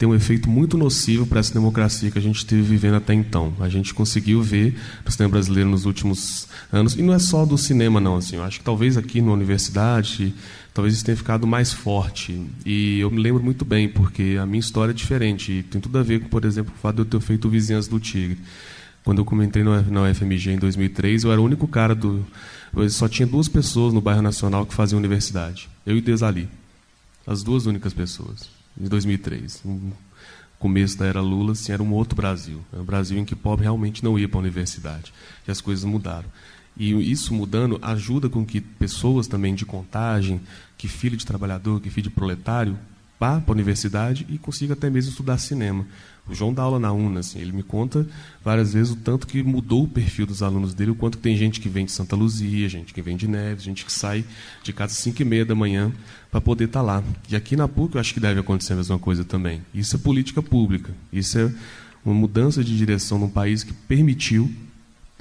ter um efeito muito nocivo para essa democracia que a gente esteve vivendo até então. A gente conseguiu ver no cinema brasileiro nos últimos anos, e não é só do cinema, não. Assim, eu acho que talvez aqui na universidade, talvez isso tenha ficado mais forte. E eu me lembro muito bem, porque a minha história é diferente. E tem tudo a ver com, por exemplo, o fato de eu ter feito Vizinhança do Tigre. Quando eu comentei na UFMG em 2003, eu era o único cara do. Só tinha duas pessoas no bairro Nacional que faziam universidade. Eu e Desali. As duas únicas pessoas de 2003. No começo da era Lula, assim, era um outro Brasil. Era um Brasil em que pobre realmente não ia para a universidade. E as coisas mudaram. E isso mudando ajuda com que pessoas também de contagem, que filho de trabalhador, que filho de proletário, vá para a universidade e consiga até mesmo estudar cinema. O João dá aula na UNA, assim, ele me conta várias vezes o tanto que mudou o perfil dos alunos dele, o quanto que tem gente que vem de Santa Luzia, gente que vem de Neves, gente que sai de casa às 5 e meia da manhã para poder estar tá lá. E aqui na PUC eu acho que deve acontecer a mesma coisa também. Isso é política pública, isso é uma mudança de direção num país que permitiu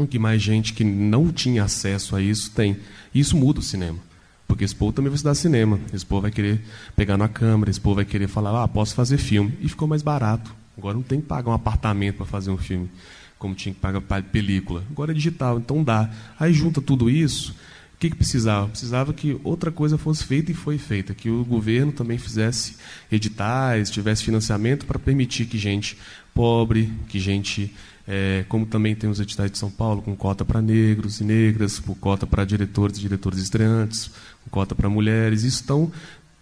que mais gente que não tinha acesso a isso tem. E isso muda o cinema. Porque esse povo também vai estudar cinema. Esse povo vai querer pegar na câmera, esse povo vai querer falar, ah, posso fazer filme. E ficou mais barato. Agora não tem que pagar um apartamento para fazer um filme, como tinha que pagar para película. Agora é digital, então dá. Aí junta tudo isso. O que, que precisava? Precisava que outra coisa fosse feita e foi feita, que o governo também fizesse editais, tivesse financiamento para permitir que gente pobre, que gente, é, como também tem os editais de São Paulo, com cota para negros e negras, com cota para diretores e diretores estreantes, com cota para mulheres, isso estão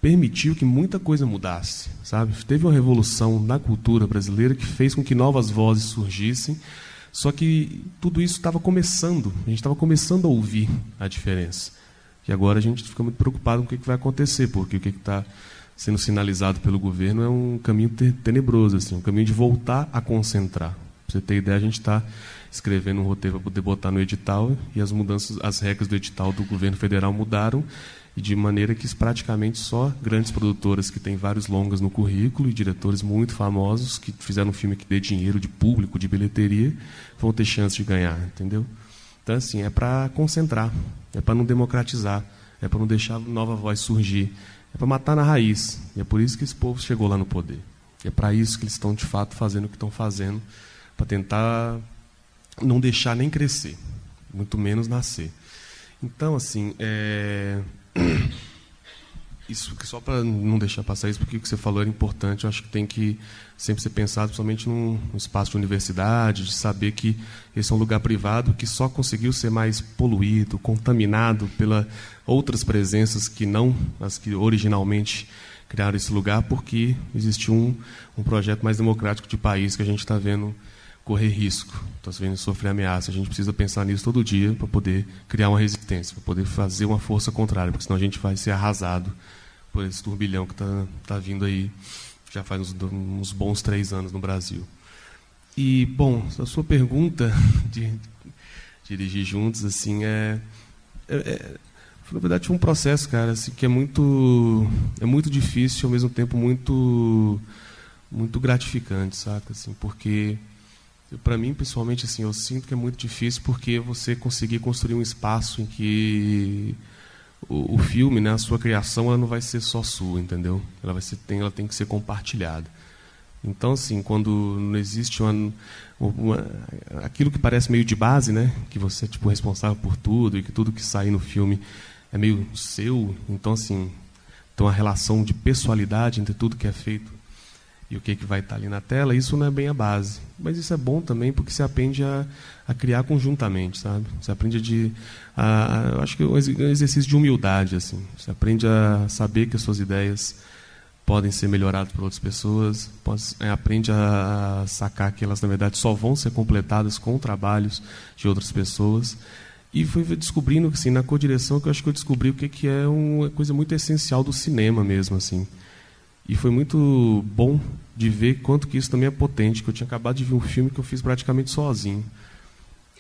permitiu que muita coisa mudasse, sabe? Teve uma revolução na cultura brasileira que fez com que novas vozes surgissem, só que tudo isso estava começando, a gente estava começando a ouvir a diferença. E agora a gente fica muito preocupado com o que vai acontecer, porque o que está sendo sinalizado pelo governo é um caminho tenebroso, assim, um caminho de voltar a concentrar. Para você ter ideia, a gente está escrevendo um roteiro para poder botar no edital e as mudanças, as regras do edital do governo federal mudaram de maneira que praticamente só grandes produtoras que têm vários longas no currículo e diretores muito famosos que fizeram um filme que dê dinheiro de público, de bilheteria, vão ter chance de ganhar, entendeu? Então, assim, é para concentrar, é para não democratizar, é para não deixar nova voz surgir, é para matar na raiz. E é por isso que esse povo chegou lá no poder. E é para isso que eles estão, de fato, fazendo o que estão fazendo, para tentar não deixar nem crescer, muito menos nascer. Então, assim, é, isso só para não deixar passar isso, porque o que você falou era importante, eu acho que tem que sempre ser pensado, principalmente num, espaço de universidade, de saber que esse é um lugar privado que só conseguiu ser mais poluído, contaminado pela outras presenças que não as que originalmente criaram esse lugar, porque existiu um, um projeto mais democrático de país que a gente está vendo correr risco, está sofrer ameaça. A gente precisa pensar nisso todo dia para poder criar uma resistência, para poder fazer uma força contrária, porque senão a gente vai ser arrasado por esse turbilhão que está tá vindo aí já faz uns, uns, bons três anos no Brasil. E, bom, a sua pergunta de dirigir juntos, assim, é, é, é na verdade, um processo, cara, assim, que é muito, é muito difícil, ao mesmo tempo muito, muito gratificante, saca? Assim, porque para mim, pessoalmente, assim, eu sinto que é muito difícil porque você conseguir construir um espaço em que o, o, filme, né, a sua criação, ela não vai ser só sua, entendeu? Ela vai ser, tem, ela tem que ser compartilhada. Então, assim, quando não existe uma, uma, aquilo que parece meio de base, né, que você é tipo responsável por tudo e que tudo que sai no filme é meio seu, então assim, tem uma relação de pessoalidade entre tudo que é feito e o que, que vai estar ali na tela, isso não é bem a base. Mas isso é bom também porque você aprende a, a criar conjuntamente, sabe? Você aprende de, a, a, eu acho que é um exercício de humildade, assim. Você aprende a saber que as suas ideias podem ser melhoradas por outras pessoas, pode, é, aprende a, sacar que elas, na verdade, só vão ser completadas com trabalhos de outras pessoas. E fui descobrindo, assim, na co-direção, que eu acho que eu descobri o que, que é uma coisa muito essencial do cinema mesmo, assim E foi muito bom de ver quanto que isso também é potente, que eu tinha acabado de ver um filme que eu fiz praticamente sozinho.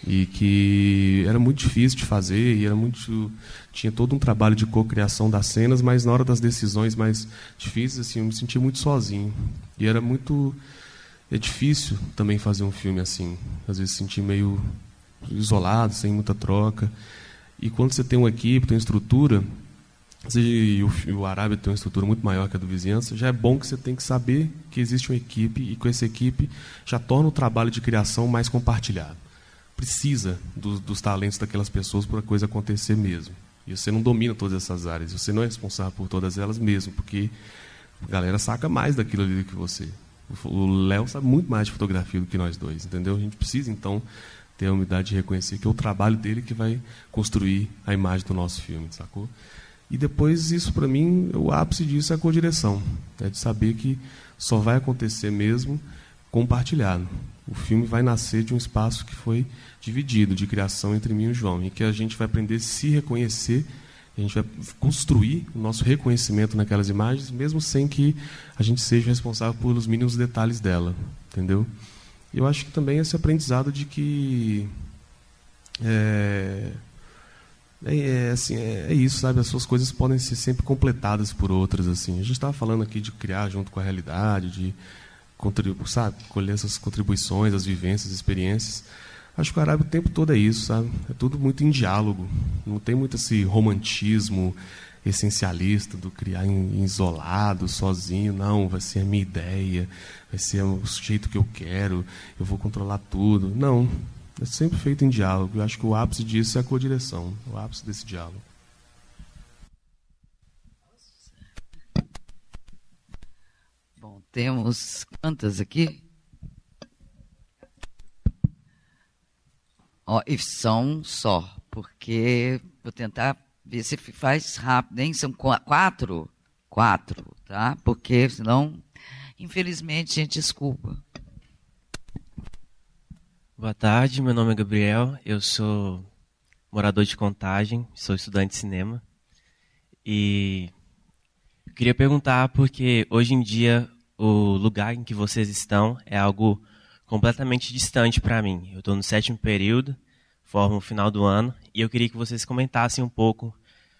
E que era muito difícil de fazer, e era muito tinha todo um trabalho de cocriação das cenas, mas na hora das decisões mais difíceis assim, eu me sentia muito sozinho. E era muito é difícil também fazer um filme assim. Às vezes sentir meio isolado, sem muita troca. E quando você tem uma equipe, tem uma estrutura, e o, o Arábia tem uma estrutura muito maior que a do vizinhança, já é bom que você tem que saber que existe uma equipe e com essa equipe já torna o trabalho de criação mais compartilhado. Precisa do, dos talentos daquelas pessoas para a coisa acontecer mesmo. E você não domina todas essas áreas, você não é responsável por todas elas mesmo, porque a galera saca mais daquilo ali do que você. O Léo sabe muito mais de fotografia do que nós dois, entendeu? A gente precisa, então, ter a humildade de reconhecer que é o trabalho dele que vai construir a imagem do nosso filme, sacou? E depois, isso para mim, o ápice disso é a codireção. É de saber que só vai acontecer mesmo compartilhado. O filme vai nascer de um espaço que foi dividido, de criação entre mim e o João, e que a gente vai aprender a se reconhecer, a gente vai construir o nosso reconhecimento naquelas imagens, mesmo sem que a gente seja responsável pelos mínimos detalhes dela, entendeu? Eu acho que também esse aprendizado de que é, é, é, assim, é, é, isso, sabe? As suas coisas podem ser sempre completadas por outras, assim. A gente estava falando aqui de criar junto com a realidade, de contribuir, sabe? Colher essas contribuições, as vivências, as experiências. Acho que o Arábia o tempo todo é isso, sabe? É tudo muito em diálogo. Não tem muito esse romantismo essencialista do criar em, isolado, sozinho. Não, vai ser a minha ideia, vai ser o jeito que eu quero, eu vou controlar tudo. Não, é sempre feito em diálogo. Eu acho que o ápice disso é a codireção, o ápice desse diálogo. Bom, temos quantas aqui? Ó, e são só, porque vou tentar ver se faz rápido, hein? São quatro? Quatro, tá? Porque senão, infelizmente, gente, desculpa. Boa tarde, meu nome é Gabriel, eu sou morador de Contagem, sou estudante de cinema. E queria perguntar porque hoje em dia o lugar em que vocês estão é algo completamente distante para mim. Eu estou no sétimo período, formo o final do ano, e eu queria que vocês comentassem um pouco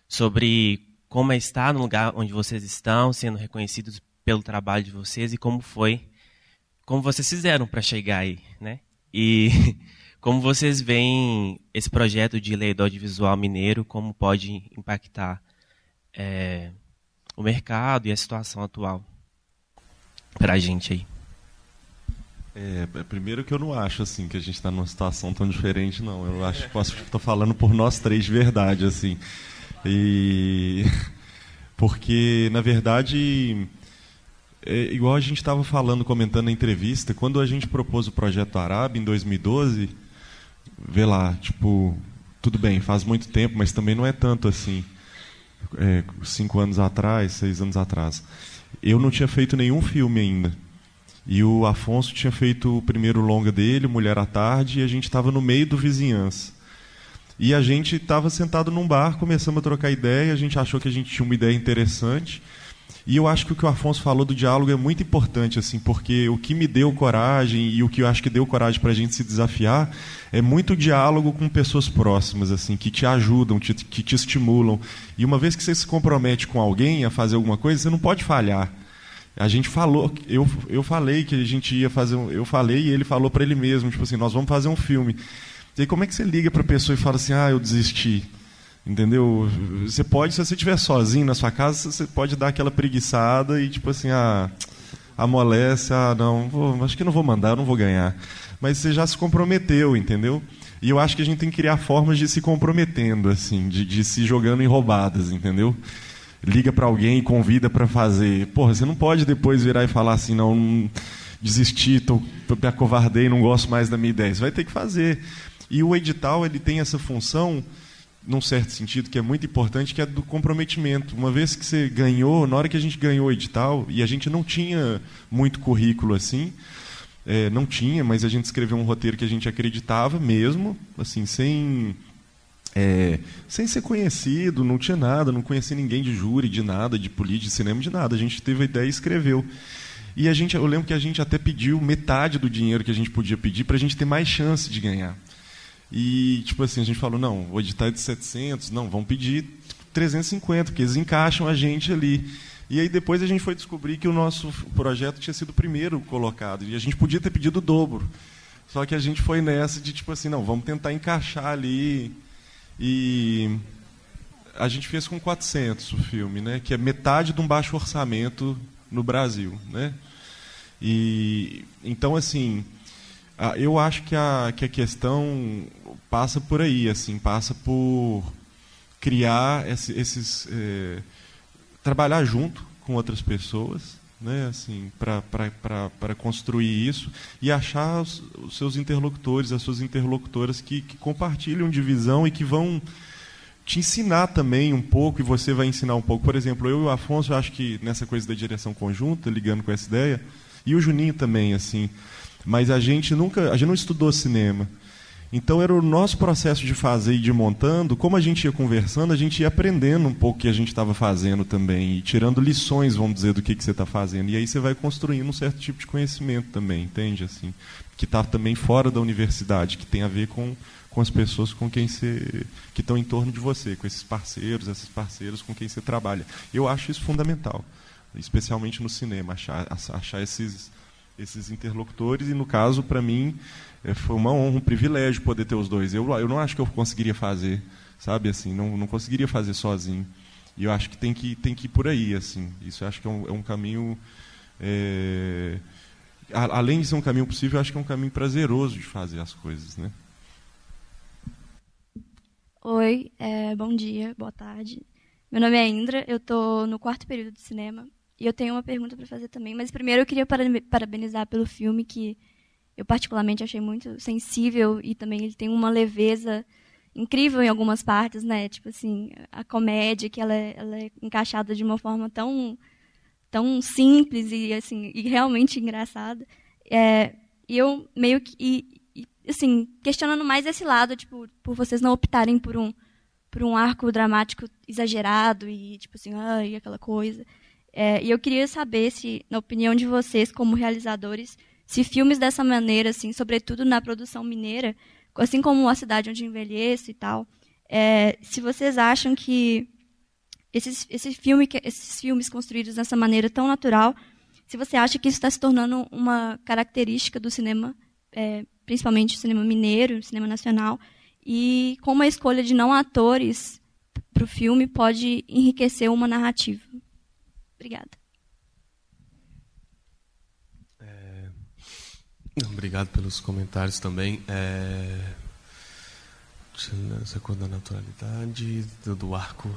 sobre como é estar no lugar onde vocês estão, sendo reconhecidos pelo trabalho de vocês e como foi, como vocês fizeram para chegar aí, né? E como vocês veem esse projeto de lei do audiovisual mineiro, como pode impactar é, o mercado e a situação atual para a gente aí? É, é, primeiro que eu não acho assim que a gente está numa situação tão diferente, não. Eu acho que posso estou falando por nós três de verdade, assim. E porque na verdade é, igual a gente estava falando, comentando na entrevista, quando a gente propôs o projeto Arábia em 2012, vê lá, tipo, tudo bem, faz muito tempo, mas também não é tanto assim. É, cinco anos atrás, seis anos atrás. Eu não tinha feito nenhum filme ainda. E o Afonso tinha feito o primeiro longa dele, Mulher à Tarde, e a gente estava no meio do vizinhança. E a gente estava sentado num bar, começamos a trocar ideia, a gente achou que a gente tinha uma ideia interessante. E eu acho que o que o Afonso falou do diálogo é muito importante, assim, porque o que me deu coragem e o que eu acho que deu coragem para a gente se desafiar é muito diálogo com pessoas próximas, assim, que te ajudam, te, que te estimulam. E uma vez que você se compromete com alguém a fazer alguma coisa, você não pode falhar. A gente falou, eu, eu falei que a gente ia fazer, eu falei e ele falou para ele mesmo, tipo assim, nós vamos fazer um filme. E aí como é que você liga para a pessoa e fala assim, ah, eu desisti? Entendeu? Você pode, se você estiver sozinho na sua casa, você pode dar aquela preguiçada e tipo assim, ah, amolece, ah, não, vou, acho que não vou mandar, não vou ganhar. Mas você já se comprometeu, entendeu? E eu acho que a gente tem que criar formas de se comprometendo, assim, de, de se jogando em roubadas, entendeu? Liga para alguém e convida para fazer. Porra, você não pode depois virar e falar assim, não, não desisti, tô, me acovardei, não gosto mais da minha ideia. Você vai ter que fazer. E o edital, ele tem essa função num certo sentido, que é muito importante, que é do comprometimento. Uma vez que você ganhou, na hora que a gente ganhou o edital, e a gente não tinha muito currículo assim, é, não tinha, mas a gente escreveu um roteiro que a gente acreditava mesmo, assim, sem é, sem ser conhecido, não tinha nada, não conhecia ninguém de júri, de nada, de política, de cinema, de nada. A gente teve a ideia e escreveu. E a gente, eu lembro que a gente até pediu metade do dinheiro que a gente podia pedir para a gente ter mais chance de ganhar. E, tipo assim, a gente falou, não, o edital é de 700, não, vamos pedir 350, porque eles encaixam a gente ali. E aí depois a gente foi descobrir que o nosso projeto tinha sido o primeiro colocado, e a gente podia ter pedido o dobro. Só que a gente foi nessa de, tipo assim, não, vamos tentar encaixar ali e a gente fez com 400 o filme, né? Que é metade de um baixo orçamento no Brasil, né? E então assim, eu acho que a, que a questão passa por aí, assim, passa por criar esses, é, trabalhar junto com outras pessoas, né, assim, para construir isso e achar os, os, seus interlocutores, as suas interlocutoras que, que compartilham de visão e que vão te ensinar também um pouco e você vai ensinar um pouco. Por exemplo, eu e o Afonso, eu acho que nessa coisa da direção conjunta, ligando com essa ideia, e o Juninho também, assim, mas a gente nunca, a gente não estudou cinema. Então era o nosso processo de fazer e de montando, como a gente ia conversando, a gente ia aprendendo um pouco o que a gente estava fazendo também, e tirando lições, vamos dizer, do que, que você está fazendo. E aí você vai construindo um certo tipo de conhecimento também, entende? assim Que está também fora da universidade, que tem a ver com, com as pessoas com quem você. que estão em torno de você, com esses parceiros, esses parceiros com quem você trabalha. Eu acho isso fundamental, especialmente no cinema, achar, achar esses, esses interlocutores, e no caso, para mim é, foi uma honra, um privilégio poder ter os dois. Eu, eu não acho que eu conseguiria fazer, sabe, assim, não, não conseguiria fazer sozinho. E eu acho que tem que, tem que ir por aí, assim. Isso eu acho que é um, é um caminho... É, além de ser um caminho possível, eu acho que é um caminho prazeroso de fazer as coisas, né? Oi, é, bom dia, boa tarde. Meu nome é Indra, eu estou no quarto período de cinema e eu tenho uma pergunta para fazer também. Mas primeiro eu queria parabenizar pelo filme que eu particularmente achei muito sensível e também ele tem uma leveza incrível em algumas partes, né? Tipo assim, a comédia que ela é, ela é encaixada de uma forma tão tão simples e assim e realmente engraçada. É, e eu meio que e, e, assim questionando mais esse lado, tipo, por vocês não optarem por um por um arco dramático exagerado e tipo assim, ai, aquela coisa. É, e eu queria saber se, na opinião de vocês, como realizadores, se filmes dessa maneira, assim, sobretudo na produção mineira, assim como A Cidade Onde Envelheço e tal, é, se vocês acham que esses, esse filme, esses filmes construídos dessa maneira tão natural, se você acha que isso está se tornando uma característica do cinema, é, principalmente o cinema mineiro, o cinema nacional, e como a escolha de não atores para o filme pode enriquecer uma narrativa. Obrigada. Obrigado pelos comentários também. É... Essa coisa da naturalidade, do arco.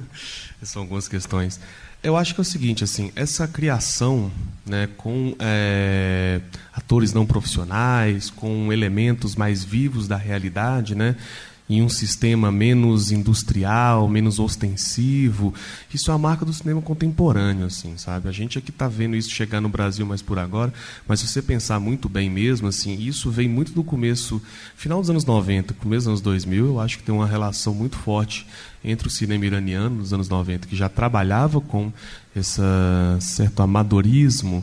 São algumas questões. Eu acho que é o seguinte, assim, essa criação né, com é, atores não profissionais, com elementos mais vivos da realidade, né, em um sistema menos industrial, menos ostensivo. Isso é a marca do cinema contemporâneo, assim, sabe? A gente aqui está vendo isso chegar no Brasil mais por agora, mas se você pensar muito bem mesmo, assim, isso vem muito do começo, final dos anos 90, começo dos anos 2000, eu acho que tem uma relação muito forte entre o cinema iraniano dos anos 90, que já trabalhava com esse certo amadorismo,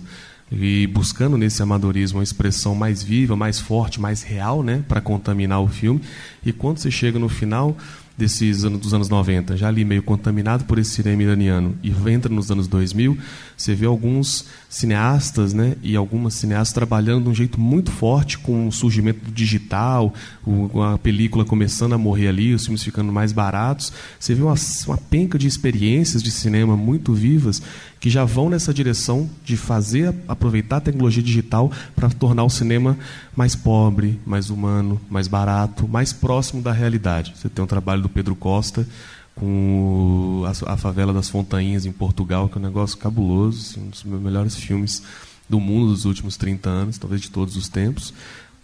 e buscando nesse amadorismo uma expressão mais viva, mais forte, mais real, né, para contaminar o filme. E quando você chega no final desses anos dos anos 90, já ali meio contaminado por esse cinema iraniano e entra nos anos 2000, você vê alguns cineastas, né, e algumas cineastas trabalhando de um jeito muito forte com o surgimento do digital, o, a película começando a morrer ali, os filmes ficando mais baratos. Você vê uma, uma penca de experiências de cinema muito vivas que já vão nessa direção de fazer aproveitar a tecnologia digital para tornar o cinema mais pobre, mais humano, mais barato, mais próximo da realidade. Você tem um trabalho do Pedro Costa com a, favela das Fontainhas em Portugal, que é um negócio cabuloso, assim, um dos melhores filmes do mundo dos últimos 30 anos, talvez de todos os tempos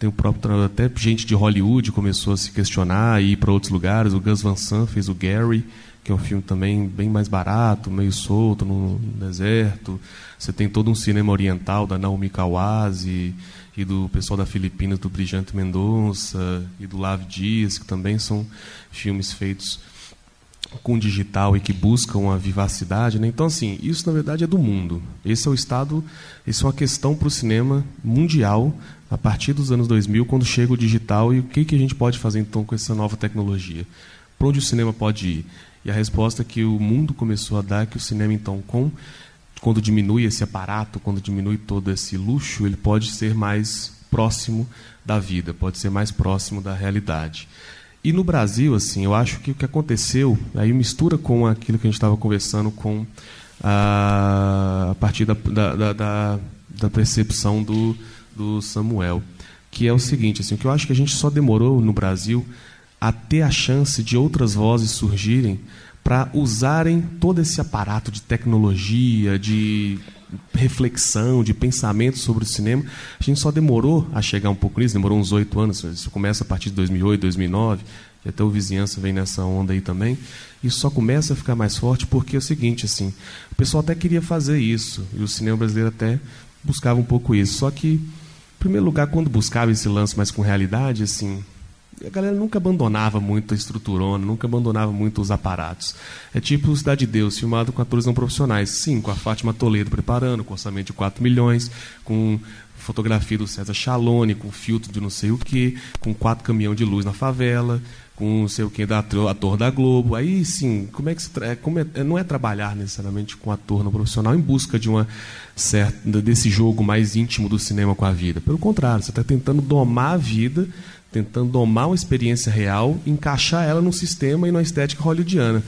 Tem o próprio até gente de Hollywood começou a se questionar e ir para outros lugares. O Gus Van Sant fez o Gary, que é um filme também bem mais barato, meio solto no deserto. Você tem todo um cinema oriental da Naomi Kawase e do pessoal da Filipinas, do Brilhante Mendonça e do Lave Dias, que também são filmes feitos com digital e que buscam a vivacidade. Né? Então, assim, isso na verdade é do mundo. Esse é o estado, isso é uma questão para o cinema mundial a partir dos anos 2000, quando chega o digital e o que, que a gente pode fazer então com essa nova tecnologia? Para onde o cinema pode ir? E a resposta que o mundo começou a dar é que o cinema, então, com quando diminui esse aparato, quando diminui todo esse luxo, ele pode ser mais próximo da vida, pode ser mais próximo da realidade. E no Brasil, assim, eu acho que o que aconteceu, aí mistura com aquilo que a gente estava conversando com a, a partir da, da, da, da percepção do, do Samuel, que é o seguinte, assim, o que eu acho que a gente só demorou no Brasil a ter a chance de outras vozes surgirem para usarem todo esse aparato de tecnologia, de reflexão, de pensamento sobre o cinema. A gente só demorou a chegar um pouco nisso, demorou uns oito anos. Isso começa a partir de 2008, 2009, e até o Vizinhança vem nessa onda aí também. Isso só começa a ficar mais forte porque é o seguinte, assim, o pessoal até queria fazer isso, e o cinema brasileiro até buscava um pouco isso. Só que, em primeiro lugar, quando buscava esse lance mais com realidade, assim, a galera nunca abandonava muito a estruturona, nunca abandonava muito os aparatos. É tipo Cidade de Deus, filmado com atores não profissionais. Sim, com a Fátima Toledo preparando, com orçamento de 4 milhões, com fotografia do César Chalone, com filtro de não sei o que, com quatro caminhão de luz na favela, com não sei o que da ator da Globo. Aí sim, como é que se tra... como é... não é trabalhar necessariamente com ator não profissional em busca de uma certa desse jogo mais íntimo do cinema com a vida. Pelo contrário, você está tentando domar a vida tentando domar uma experiência real, encaixar ela num sistema e numa estética hollywoodiana.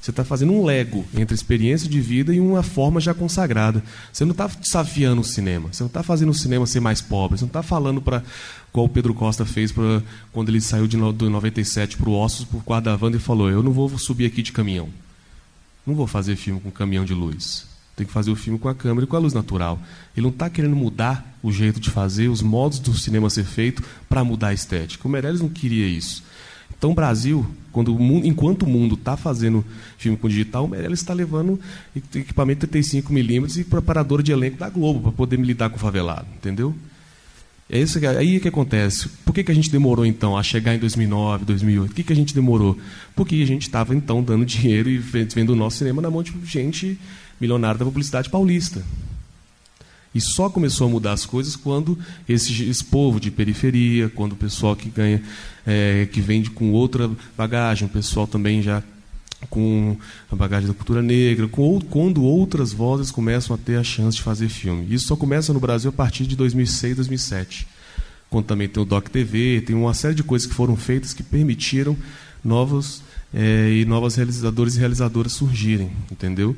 Você está fazendo um lego entre experiência de vida e uma forma já consagrada. Você não está desafiando o cinema. Você não está fazendo o cinema ser mais pobre. Você não está falando para qual o Pedro Costa fez pra, quando ele saiu de, do 97 para o Ossos, por guarda-vanda e falou: Eu não vou subir aqui de caminhão. Não vou fazer filme com caminhão de luz. Tem que fazer o filme com a câmera e com a luz natural. Ele não está querendo mudar o jeito de fazer, os modos do cinema ser feito para mudar a estética. O Meirelles não queria isso. Então, o Brasil, quando o mundo, enquanto o mundo está fazendo filme com digital, o Meirelles está levando equipamento 35mm e preparador de elenco da Globo para poder lidar com o favelado, entendeu? É isso que, aí que acontece. Por que, que a gente demorou, então, a chegar em 2009, 2008? Por que, que a gente demorou? Porque a gente estava, então, dando dinheiro e vendo o nosso cinema na mão de gente milionário da publicidade paulista. E só começou a mudar as coisas quando esse, esse povo de periferia, quando o pessoal que ganha, é, que vende com outra bagagem, o pessoal também já com a bagagem da cultura negra, com, quando outras vozes começam a ter a chance de fazer filme. Isso só começa no Brasil a partir de 2006, 2007. Quando também tem o Doc TV, tem uma série de coisas que foram feitas que permitiram novos é, e novos realizadores e realizadoras surgirem, entendeu?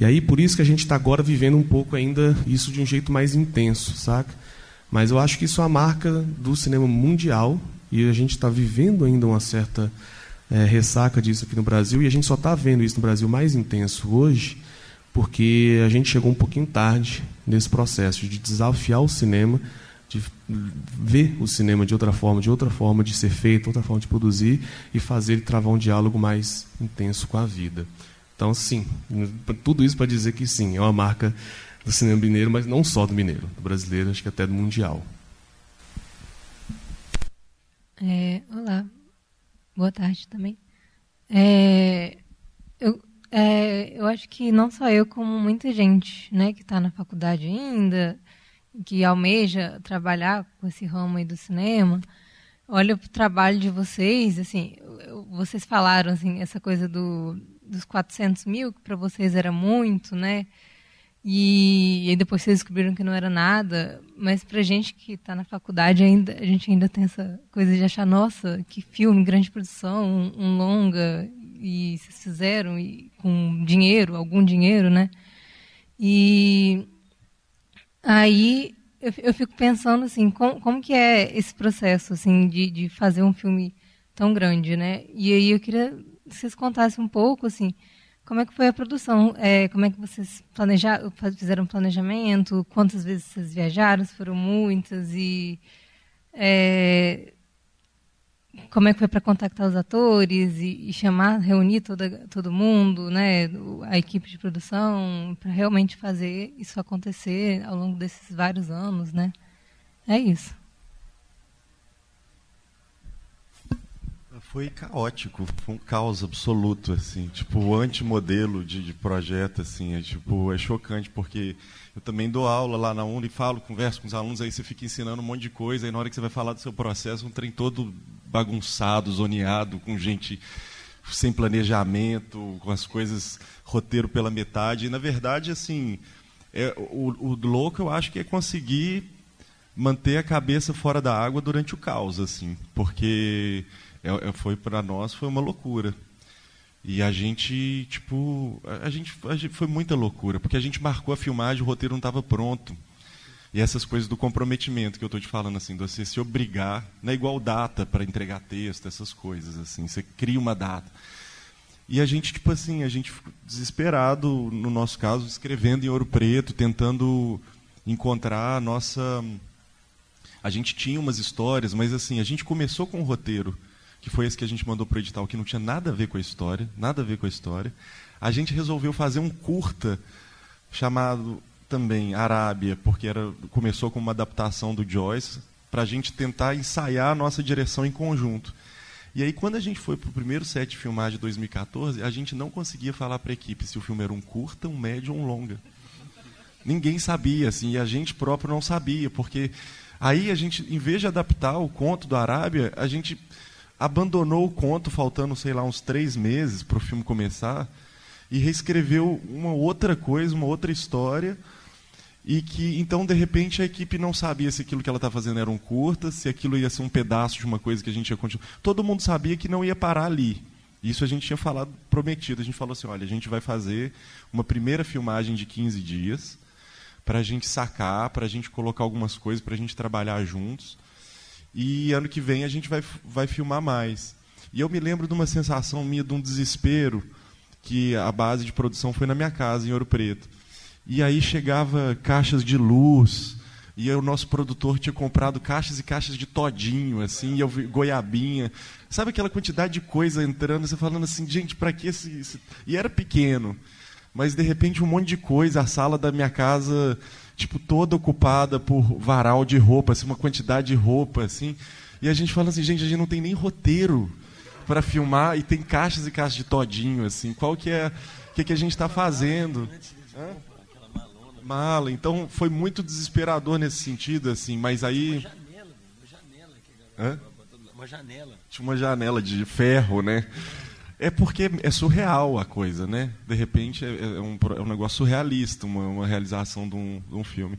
E aí, por isso que a gente está agora vivendo um pouco ainda isso de um jeito mais intenso, saca? Mas eu acho que isso é a marca do cinema mundial e a gente está vivendo ainda uma certa é, ressaca disso aqui no Brasil e a gente só está vendo isso no Brasil mais intenso hoje porque a gente chegou um pouquinho tarde nesse processo de desafiar o cinema, de ver o cinema de outra forma, de outra forma de ser feito, outra forma de produzir e fazer ele travar um diálogo mais intenso com a vida. Então, sim, tudo isso para dizer que sim, é uma marca do cinema mineiro, mas não só do mineiro, do brasileiro, acho que até do mundial. É, olá, boa tarde também. É, eu, é, eu acho que não só eu, como muita gente né, que está na faculdade ainda, que almeja trabalhar com esse ramo aí do cinema, olha o trabalho de vocês, assim, vocês falaram assim, essa coisa do dos 400 mil, que para vocês era muito, né? E, e, aí depois vocês descobriram que não era nada. Mas para gente que está na faculdade, ainda, a gente ainda tem essa coisa de achar, nossa, que filme, grande produção, um, um longa, e vocês fizeram e, com dinheiro, algum dinheiro, né? E aí eu, eu fico pensando assim, como, como que é esse processo assim de, de fazer um filme tão grande, né? E aí eu queria vocês contassem um pouco, assim, como é que foi a produção? É, como é que vocês planejaram, fizeram planejamento? Quantas vezes vocês viajaram? Se foram muitas? E é, como é que foi para contactar os atores e, e, chamar, reunir toda, todo mundo, né, a equipe de produção, para realmente fazer isso acontecer ao longo desses vários anos, né? É isso. Foi caótico, foi um caos absoluto, assim, tipo, antimodelo de, de projeto, assim, é tipo, é chocante, porque eu também dou aula lá na Uni, falo, converso com os alunos, aí você fica ensinando um monte de coisa, aí na hora que você vai falar do seu processo, um trem todo bagunçado, zoneado, com gente sem planejamento, com as coisas, roteiro pela metade, e na verdade, assim, é, o, o louco eu acho que é conseguir manter a cabeça fora da água durante o caos, assim, porque é, é, foi para nós foi uma loucura. E a gente, tipo, a gente, a gente, foi muita loucura, porque a gente marcou a filmagem, o roteiro não estava pronto. E essas coisas do comprometimento que eu estou te falando, assim, de você se obrigar, não é igual data para entregar texto, essas coisas, assim, você cria uma data. E a gente, tipo assim, a gente ficou desesperado, no nosso caso, escrevendo em ouro preto, tentando encontrar a nossa. A gente tinha umas histórias, mas assim, a gente começou com um roteiro que foi esse que a gente mandou para o edital, que não tinha nada a ver com a história, nada a ver com a história. A gente resolveu fazer um curta chamado também Arábia, porque era, começou com uma adaptação do Joyce, para a gente tentar ensaiar a nossa direção em conjunto. E aí, quando a gente foi para o primeiro set de filmagem de 2014, a gente não conseguia falar para a equipe se o filme era um curta, um médio ou um longa. Ninguém sabia, assim, e a gente próprio não sabia, porque aí a gente, em vez de adaptar o conto do Arábia, a gente abandonou o conto, faltando, sei lá, uns três meses para o filme começar, e reescreveu uma outra coisa, uma outra história, e que então de repente a equipe não sabia se aquilo que ela estava fazendo era um curta, se aquilo ia ser um pedaço de uma coisa que a gente ia continuar. Todo mundo sabia que não ia parar ali. Isso a gente tinha falado, prometido. A gente falou assim: olha, a gente vai fazer uma primeira filmagem de 15 dias para a gente sacar, para a gente colocar algumas coisas, para a gente trabalhar juntos. E ano que vem a gente vai, vai filmar mais. E eu me lembro de uma sensação minha, de um desespero, que a base de produção foi na minha casa, em Ouro Preto. E aí chegava caixas de luz, e o nosso produtor tinha comprado caixas e caixas de todinho, assim, e eu vi goiabinha. Sabe aquela quantidade de coisa entrando, você falando assim, gente, para que esse, esse... E era pequeno, mas de repente um monte de coisa, a sala da minha casa tipo, toda ocupada por varal de roupa, assim, uma quantidade de roupa, assim. E a gente fala assim, gente, a gente não tem nem roteiro para filmar e tem caixas e caixas de todinho, assim. Qual que é, que, que a gente está fazendo? Hã? Mala. Então foi muito desesperador nesse sentido, assim. Mas aí. Uma janela, uma janela. Hã? Uma janela. Tinha uma janela de ferro, né? É porque é surreal a coisa, né? De repente é, é, um, é um negócio surrealista, uma, uma realização de um, de um, filme.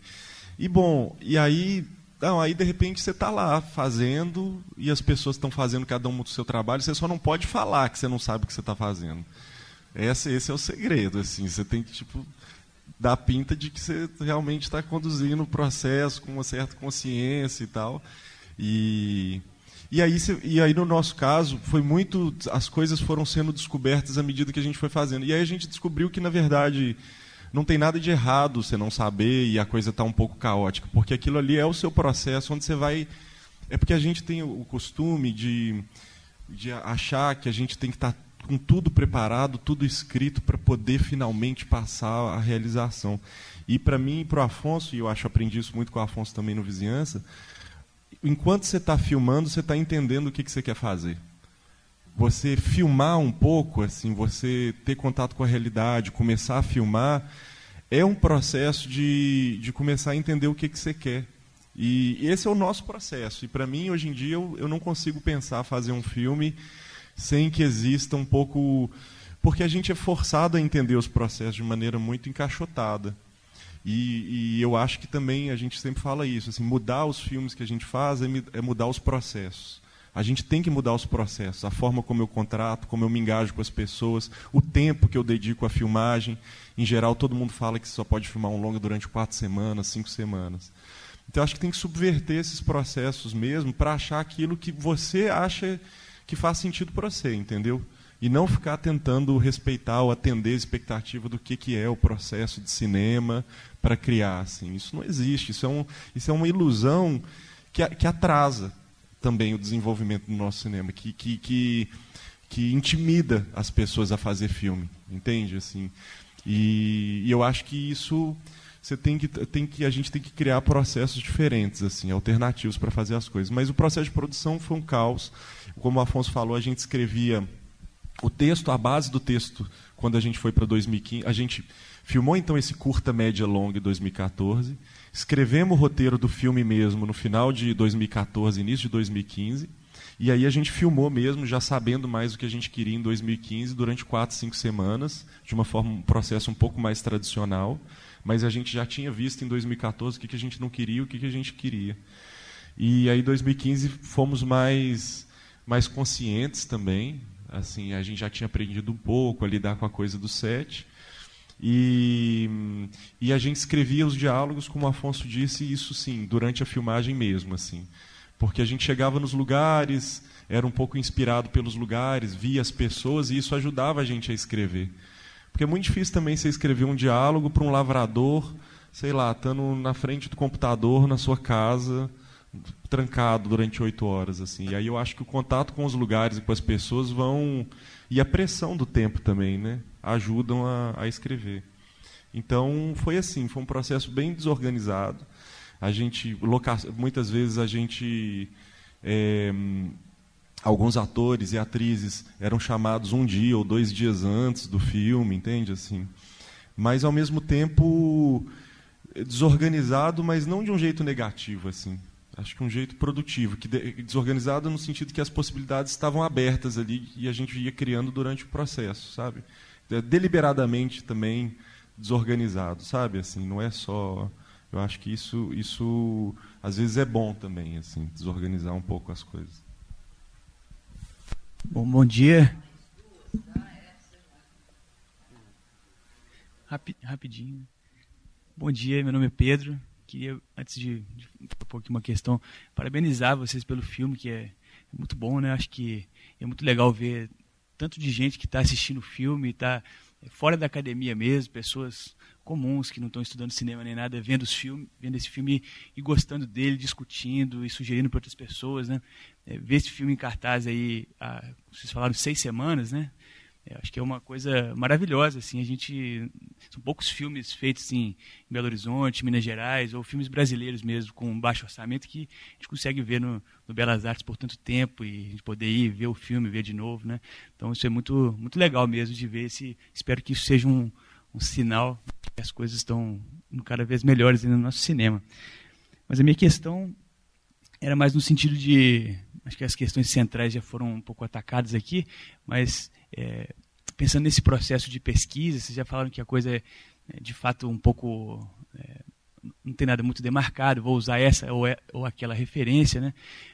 E bom, e aí, não, aí de repente você está lá fazendo e as pessoas estão fazendo cada um do seu trabalho. Você só não pode falar que você não sabe o que você está fazendo. Esse, esse é o segredo, assim. Você tem que tipo dar pinta de que você realmente está conduzindo o processo com uma certa consciência e tal. E e aí, e aí, no nosso caso, foi muito. As coisas foram sendo descobertas à medida que a gente foi fazendo. E aí a gente descobriu que, na verdade, não tem nada de errado você não saber e a coisa está um pouco caótica, porque aquilo ali é o seu processo onde você vai. É porque a gente tem o costume de, de achar que a gente tem que estar tá com tudo preparado, tudo escrito para poder finalmente passar a realização. E para mim e para o Afonso, e eu acho aprendi isso muito com o Afonso também no Vizinhança, enquanto você está filmando, você está entendendo o que, que você quer fazer. Você filmar um pouco, assim, você ter contato com a realidade, começar a filmar, é um processo de, de começar a entender o que, que você quer. E esse é o nosso processo. E para mim, hoje em dia, eu, eu não consigo pensar fazer um filme sem que exista um pouco. Porque a gente é forçado a entender os processos de maneira muito encaixotada. E, e, eu acho que também a gente sempre fala isso, assim, mudar os filmes que a gente faz é, é, mudar os processos. A gente tem que mudar os processos, a forma como eu contrato, como eu me engajo com as pessoas, o tempo que eu dedico à filmagem. Em geral, todo mundo fala que só pode filmar um longa durante quatro semanas, cinco semanas. Então, acho que tem que subverter esses processos mesmo para achar aquilo que você acha que faz sentido para você, entendeu? e não ficar tentando respeitar ou atender a expectativa do que, que é o processo de cinema para criar. Assim. Isso não existe, isso é, um, isso é uma ilusão que, que atrasa também o desenvolvimento do nosso cinema, que, que, que, que intimida as pessoas a fazer filme, entende? Assim, e, e eu acho que isso você tem que, tem que a gente tem que criar processos diferentes, assim, alternativos para fazer as coisas. Mas o processo de produção foi um caos. Como o Afonso falou, a gente escrevia o texto, a base do texto, quando a gente foi para 2015, a gente filmou então esse curta média longa em 2014, escrevemos o roteiro do filme mesmo no final de 2014, início de 2015. E aí a gente filmou mesmo, já sabendo mais o que a gente queria em 2015, durante quatro, cinco semanas, de uma forma, um processo um pouco mais tradicional mas a gente já tinha visto em 2014 o que, a gente não queria e o que, que a gente queria. E aí, em 2015, fomos mais, mais conscientes também. Assim, a gente já tinha aprendido um pouco a lidar com a coisa do set. E, e a gente escrevia os diálogos, como o Afonso disse, isso sim, durante a filmagem mesmo. assim Porque a gente chegava nos lugares, era um pouco inspirado pelos lugares, via as pessoas, e isso ajudava a gente a escrever. Porque é muito difícil também você escrever um diálogo para um lavrador, sei lá, estando na frente do computador na sua casa, trancado durante oito horas. assim. E aí eu acho que o contato com os lugares e com as pessoas vão. E a pressão do tempo também, né? Ajudam a, a escrever. Então foi assim, foi um processo bem desorganizado. A gente, muitas vezes a gente é, alguns atores e atrizes eram chamados um dia ou dois dias antes do filme, entende assim? Mas ao mesmo tempo desorganizado, mas não de um jeito negativo assim. Acho que um jeito produtivo, que desorganizado no sentido que as possibilidades estavam abertas ali e a gente ia criando durante o processo, sabe? Deliberadamente também desorganizado, sabe? Assim, não é só eu acho que isso isso às vezes é bom também, assim, desorganizar um pouco as coisas. Bom, bom dia. Rapi, rapidinho. Bom dia, meu nome é Pedro. Queria, antes de, de propor aqui uma questão, parabenizar vocês pelo filme, que é, é muito bom, né? Acho que é muito legal ver tanto de gente que está assistindo filme, está é, fora da academia mesmo, pessoas comuns que não estão estudando cinema nem nada, vendo, os filme, vendo esse filme e gostando dele, discutindo e sugerindo para outras pessoas, né? É, ver esse filme em cartaz aí, há, vocês falaram seis semanas, né? Acho que é uma coisa maravilhosa, assim, a gente são poucos filmes feitos assim, em Belo Horizonte, Minas Gerais, ou filmes brasileiros mesmo com baixo orçamento que a gente consegue ver no, no Belas Artes por tanto tempo e a gente poder ir ver o filme, ver de novo, né? Então isso é muito muito legal mesmo de ver esse, espero que isso seja um, um sinal que as coisas estão cada vez melhores no nosso cinema. Mas a minha questão era mais no sentido de. Acho que as questões centrais já foram um pouco atacadas aqui, mas é, pensando nesse processo de pesquisa, vocês já falaram que a coisa é, é de fato um pouco. É, não tem nada muito demarcado, vou usar essa ou, é, ou aquela referência, né?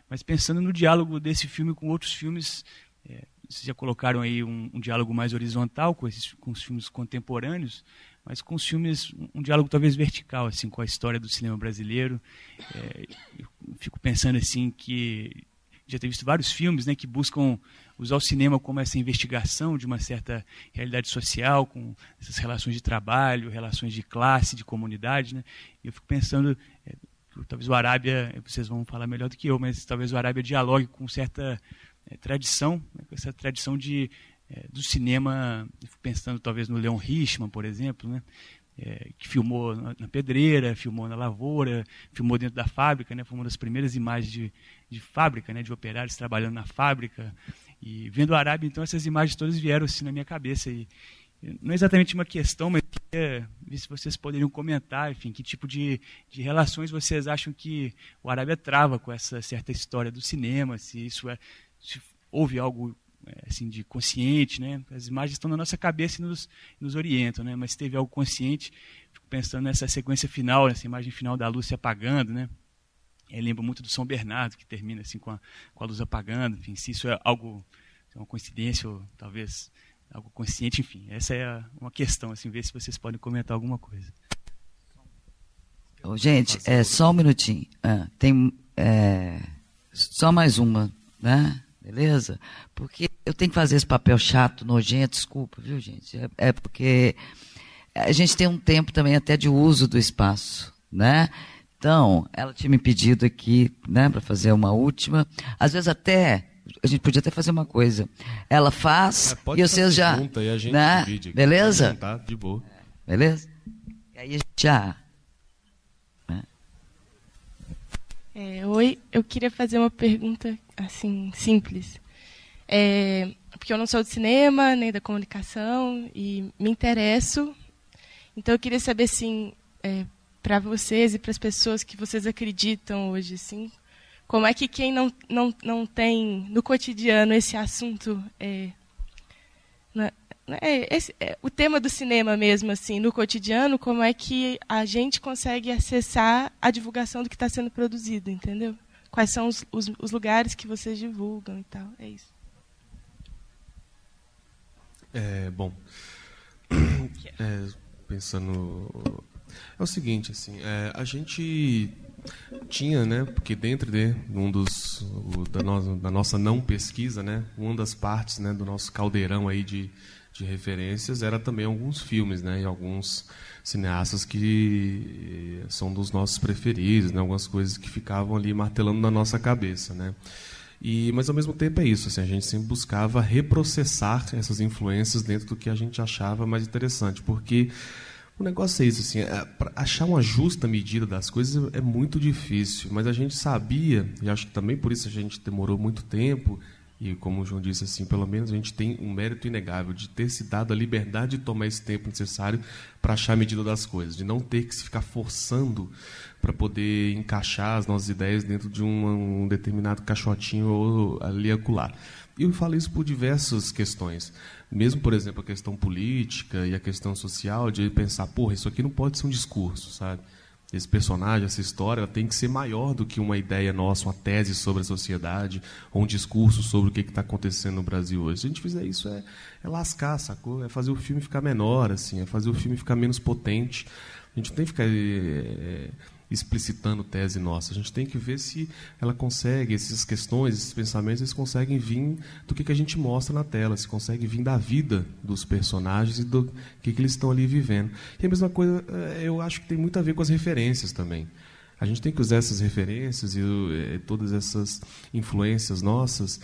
mas pensando no diálogo desse filme com outros filmes é, vocês já colocaram aí um, um diálogo mais horizontal com, esses, com os filmes contemporâneos, mas com os filmes, um, um diálogo talvez vertical, assim, com a história do cinema brasileiro. É, fico pensando assim que já tenho visto vários filmes né, que buscam usar o cinema como essa investigação de uma certa realidade social, com essas relações de trabalho, relações de classe, de comunidade. Né? Eu fico pensando, é, talvez o Arábia, vocês vão falar melhor do que eu, mas talvez o Arábia dialogue com certa é, tradição, né, essa tradição de, é, do cinema, pensando talvez no Leon Richman, por exemplo, né, é, que filmou na, na, pedreira, filmou na lavoura, filmou dentro da fábrica, né, foi uma das primeiras imagens de, de fábrica, né, de operários trabalhando na fábrica. E vendo a Arábia, então, essas imagens todas vieram assim na minha cabeça. E, não é exatamente uma questão, mas queria ver se vocês poderiam comentar, enfim, que tipo de, de relações vocês acham que o Arábia trava com essa certa história do cinema, se isso é, se houve algo é, assim de consciente, né? As imagens estão na nossa cabeça e nos, nos orientam, né? Mas teve algo consciente. Fico pensando nessa sequência final, nessa imagem final da luz se apagando, né? Eu lembro muito do São Bernardo que termina assim com a, com a luz apagando. Enfim, se isso é algo, é uma coincidência ou talvez algo consciente, enfim, essa é uma questão, assim, ver se vocês podem comentar alguma coisa. Gente, é só um minutinho. Ah, tem é, só mais uma, né? Beleza? Porque eu tenho que fazer esse papel chato, nojento, desculpa, viu, gente? É, é, porque a gente tem um tempo também até de uso do espaço, né? Então, ela tinha me pedido aqui, né, para fazer uma última. Às vezes até a gente podia até fazer uma coisa. Ela faz é, e vocês já, e a gente né? Beleza? Tá de boa. Beleza? E aí a gente já né? é, oi, eu queria fazer uma pergunta assim simples. É, porque eu não sou de cinema nem da comunicação e me interesso. Então eu queria saber assim, é, para vocês e para as pessoas que vocês acreditam hoje, assim, como é que quem não, não, não tem no cotidiano esse assunto é, né, é, esse, é, o tema do cinema mesmo assim no cotidiano como é que a gente consegue acessar a divulgação do que está sendo produzido entendeu? Quais são os, os, os, lugares que vocês divulgam e tal é isso. É bom é, pensando é o seguinte assim é, a gente tinha, né? Porque dentro de um dos o, da, no, da, nossa não pesquisa, né? Uma das partes, né? Do nosso caldeirão aí de, de referências era também alguns filmes, né? E alguns cineastas que são dos nossos preferidos, né? Algumas coisas que ficavam ali martelando na nossa cabeça, né? E, mas ao mesmo tempo é isso, assim, a gente sempre buscava reprocessar essas influências dentro do que a gente achava mais interessante, porque o negócio é isso, assim, é, achar uma justa medida das coisas é muito difícil, mas a gente sabia, e acho que também por isso a gente demorou muito tempo, e como o João disse, assim, pelo menos a gente tem um mérito inegável de ter se dado a liberdade de tomar esse tempo necessário para achar a medida das coisas, de não ter que se ficar forçando para poder encaixar as nossas ideias dentro de um, um determinado caixotinho ou ali acolá. E eu falo isso por diversas questões mesmo, por exemplo, a questão política e a questão social, de pensar, porra, isso aqui não pode ser um discurso, sabe? Esse personagem, essa história, ela tem que ser maior do que uma ideia nossa, uma tese sobre a sociedade, ou um discurso sobre o que está acontecendo no Brasil hoje. Se a gente fizer isso, é, é lascar, sacou? É fazer o filme ficar menor, assim, é fazer o filme ficar menos potente. A gente não tem que ficar é, explicitando tese nossa. A gente tem que ver se ela consegue, essas questões, esses pensamentos, eles conseguem vir do que, que a gente mostra na tela, se consegue vir da vida dos personagens e do que, que eles estão ali vivendo. E a mesma coisa, eh, eu acho que tem muito a ver com as referências também. A gente tem que usar essas referências e, e eh, todas essas influências nossas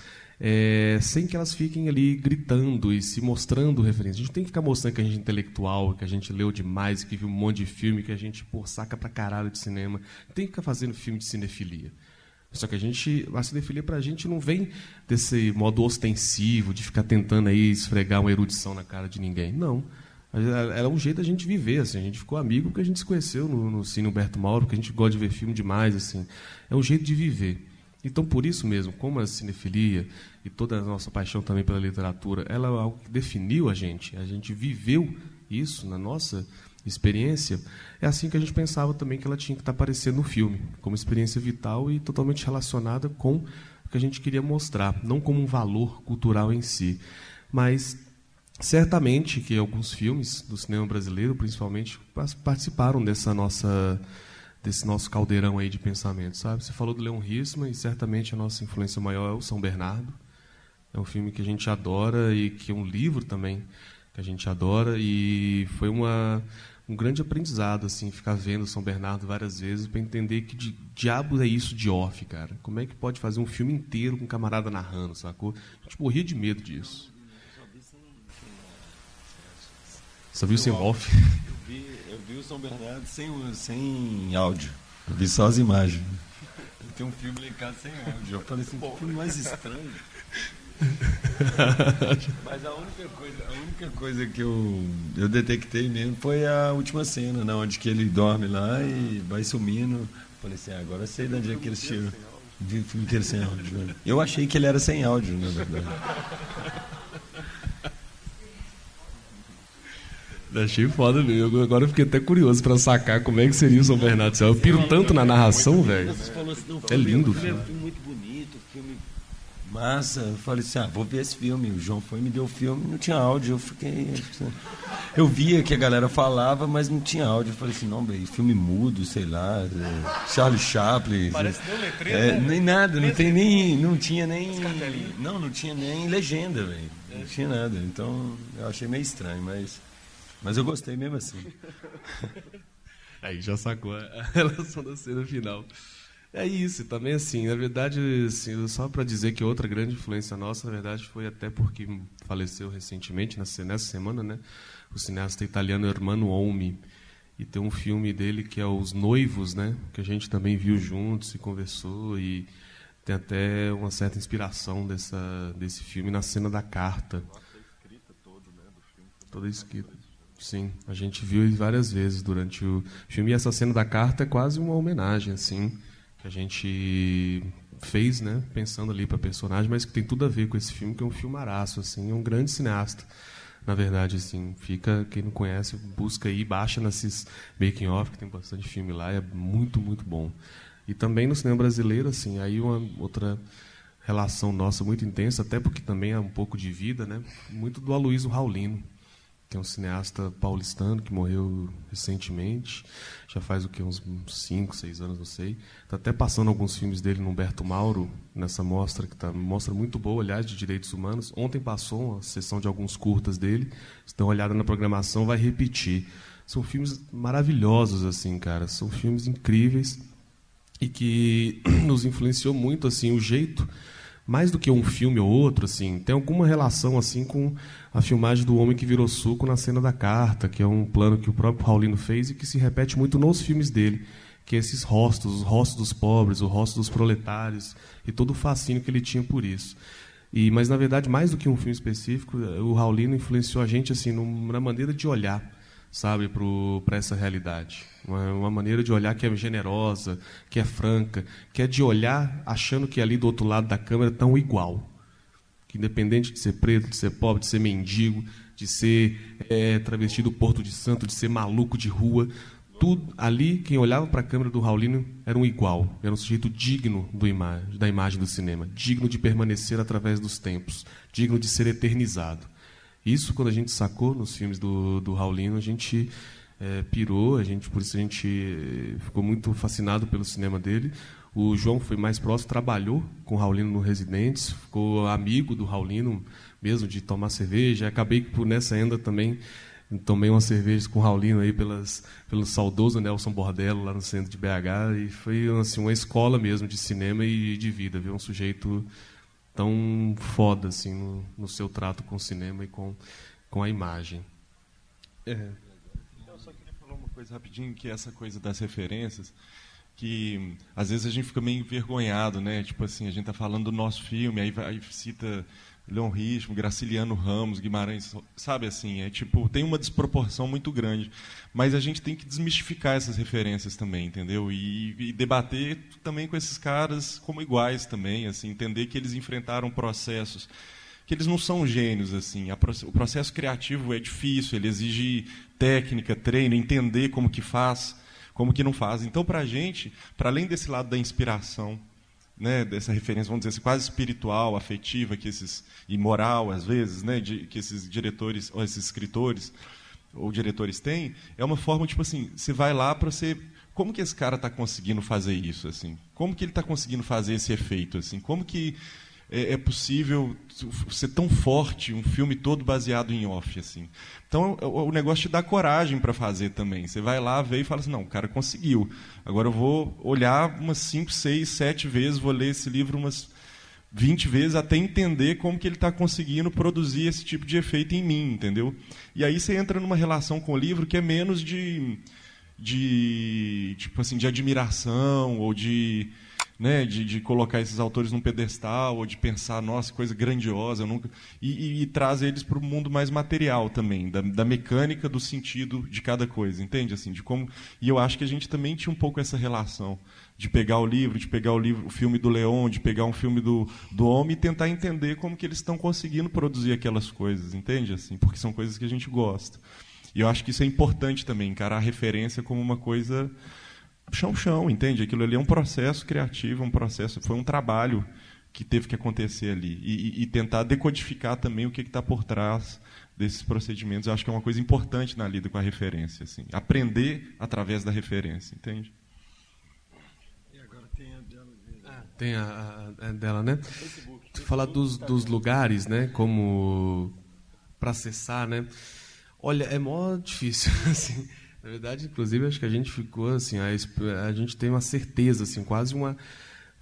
é, sem que elas fiquem ali gritando e se mostrando referência. A gente tem que ficar mostrando que a gente é intelectual, que a gente leu demais, que viu um monte de filme, que a gente pô, saca pra caralho de cinema. Tem que ficar fazendo filme de cinefilia. Só que a gente, a cinefilia para a gente não vem desse modo ostensivo de ficar tentando aí esfregar uma erudição na cara de ninguém. Não. Era um jeito da gente viver, assim. A gente ficou amigo porque a gente se conheceu no, no Cine Humberto Mauro, porque a gente gosta de ver filme demais, assim. É um jeito de viver. Então, por isso mesmo, como a cinefilia e toda a nossa paixão também pela literatura, ela é algo que definiu a gente. A gente viveu isso na nossa experiência. É assim que a gente pensava também que ela tinha que estar aparecendo no filme, como experiência vital e totalmente relacionada com o que a gente queria mostrar, não como um valor cultural em si, mas certamente que alguns filmes do cinema brasileiro, principalmente, participaram dessa nossa desse nosso caldeirão aí de pensamento, sabe? Você falou do Leon Risman e certamente a nossa influência maior é o São Bernardo. É um filme que a gente adora e que é um livro também que a gente adora e foi uma um grande aprendizado assim ficar vendo São Bernardo várias vezes para entender que de, diabo é isso de off, cara. Como é que pode fazer um filme inteiro com um camarada narrando, sacou? A gente morria de medo disso. Só viu sem off? vi o São Bernardo sem, sem áudio. Eu vi só as imagens. Tem um filme lá em casa sem áudio. Eu falei assim, que filme mais estranho. Mas a única coisa, a única coisa que eu, eu detectei mesmo foi a última cena, né, onde que ele dorme lá e vai sumindo. Falei assim, ah, agora eu sei de onde é que eles tiram. Vi o filme inteiro sem áudio. Eu achei que ele era sem áudio, na verdade. Achei foda mesmo. Agora eu fiquei até curioso pra sacar como é que seria o São Bernardo Eu piro tanto na narração, velho. É lindo o filme. filme muito bonito, massa. Eu falei assim, ah, vou ver esse filme. O João foi e me deu o filme, não tinha áudio. Eu fiquei. Eu via que a galera falava, mas não tinha áudio. Eu falei assim, não, velho, filme mudo, sei lá. É, Charlie Chaplin. Parece é, Nem nada, não tem nem. Não tinha nem. Não, não tinha nem legenda, velho. Não tinha nada. Então eu achei meio estranho, mas. Mas eu gostei mesmo assim. Aí já sacou a relação da cena final. É isso, também assim, na verdade, assim, só para dizer que outra grande influência nossa, na verdade, foi até porque faleceu recentemente, nessa semana, né, o cineasta italiano Hermano Olmi, e tem um filme dele que é Os Noivos, né, que a gente também viu juntos e conversou, e tem até uma certa inspiração dessa, desse filme na cena da carta. Toda escrita. Sim, a gente viu várias vezes durante o filme. E essa cena da carta é quase uma homenagem, assim, que a gente fez, né, pensando ali para personagem, mas que tem tudo a ver com esse filme, que é um filmaraço, assim, é um grande cineasta. Na verdade, assim, fica quem não conhece, busca aí, baixa nesses making off, que tem bastante filme lá, é muito, muito bom. E também no cinema brasileiro, assim, aí uma outra relação nossa muito intensa, até porque também é um pouco de vida, né? Muito do Aloysio Raulino, que é um cineasta paulistano que morreu recentemente, já faz o que uns 5, 6 anos, não sei. Está até passando alguns filmes dele no Humberto Mauro, nessa mostra, que tá mostra muito boa, aliás, de direitos humanos. Ontem passou uma sessão de alguns curtas dele, se dá uma olhada na programação, vai repetir. São filmes maravilhosos, assim, cara, são filmes incríveis e que nos influenciou muito assim o jeito mais do que um filme ou outro assim tem alguma relação assim com a filmagem do homem que virou suco na cena da carta que é um plano que o próprio Paulino fez e que se repete muito nos filmes dele que é esses rostos os rostos dos pobres o rosto dos proletários e todo o fascínio que ele tinha por isso. E mas na verdade mais do que um filme específico o Raulino influenciou a gente assim na maneira de olhar sabe, para essa realidade. Uma, uma, maneira de olhar que é generosa, que é franca, que é de olhar achando que ali do outro lado da câmera estão igual. Que independente de ser preto, de ser pobre, de ser mendigo, de ser é, travesti do Porto de Santo, de ser maluco de rua, tudo ali, quem olhava para a câmera do Raulino era um igual, era um sujeito digno imagem, da imagem do cinema, digno de permanecer através dos tempos, digno de ser eternizado. Isso, quando a gente sacou nos filmes do, do Raulino, a gente é, pirou, a gente, por isso a gente ficou muito fascinado pelo cinema dele. O João foi mais próximo, trabalhou com o Raulino no Residentes, ficou amigo do Raulino mesmo, de tomar cerveja. Acabei por nessa enda também tomei uma cerveja com o Raulino aí pelas, pelo saudoso Nelson Bordello lá no centro de BH e foi assim uma escola mesmo de cinema e de vida, viu um sujeito tão foda assim no, no seu trato com o cinema e com, com a imagem. É. Eu só queria falar uma coisa rapidinho, que é essa coisa das referências, que às vezes a gente fica meio envergonhado, né? Tipo assim, a gente tá falando do nosso filme, aí, aí cita Leon Ritmo, Graciliano Ramos, Guimarães, sabe assim, é tipo, tem uma desproporção muito grande. Mas a gente tem que desmistificar essas referências também, entendeu? E, e debater também com esses caras como iguais também, assim, entender que eles enfrentaram processos que eles não são gênios assim. o processo criativo é difícil, ele exige técnica, treino, entender como que faz, como que não faz. Então, para a gente, para além desse lado da inspiração, né, dessa referência, vamos dizer assim, quase espiritual, afetiva, que esses e moral às vezes, né, de, que esses diretores ou esses escritores ou diretores têm, é uma forma tipo assim, você vai lá para você como que esse cara está conseguindo fazer isso assim? Como que ele está conseguindo fazer esse efeito assim? Como que é, é, possível ser tão forte um filme todo baseado em off assim? Então o, o negócio te dá coragem para fazer também. Você vai lá, vê e fala assim, não, o cara conseguiu. Agora eu vou olhar umas 5, 6, 7 vezes, vou ler esse livro umas 20 vezes até entender como que ele está conseguindo produzir esse tipo de efeito em mim, entendeu? E aí você entra numa relação com o livro que é menos de, de tipo assim, de admiração ou de né, de, de, colocar esses autores num pedestal ou de pensar, nossa, coisa grandiosa, nunca e, e, e, traz eles para o mundo mais material também, da, da, mecânica do sentido de cada coisa, entende? Assim, de como e eu acho que a gente também tinha um pouco essa relação de pegar o livro, de pegar o livro, o filme do Leon, de pegar um filme do, do homem e tentar entender como que eles estão conseguindo produzir aquelas coisas, entende? Assim, porque são coisas que a gente gosta. E eu acho que isso é importante também, encarar a referência como uma coisa chão-chão, entende? Aquilo ali é um processo criativo, um processo, foi um trabalho que teve que acontecer ali. E, e, tentar decodificar também o que está por trás desses procedimentos. Eu acho que é uma coisa importante na lida com a referência. Assim. Aprender através da referência, entende? E agora tem a dela. Ah, tem a, a, a dela, né? Tu falar dos, dos lugares, né? Como para acessar, né? Olha, é mó difícil, assim Na verdade, inclusive, acho que a gente ficou assim, a, a gente tem uma certeza, assim, quase uma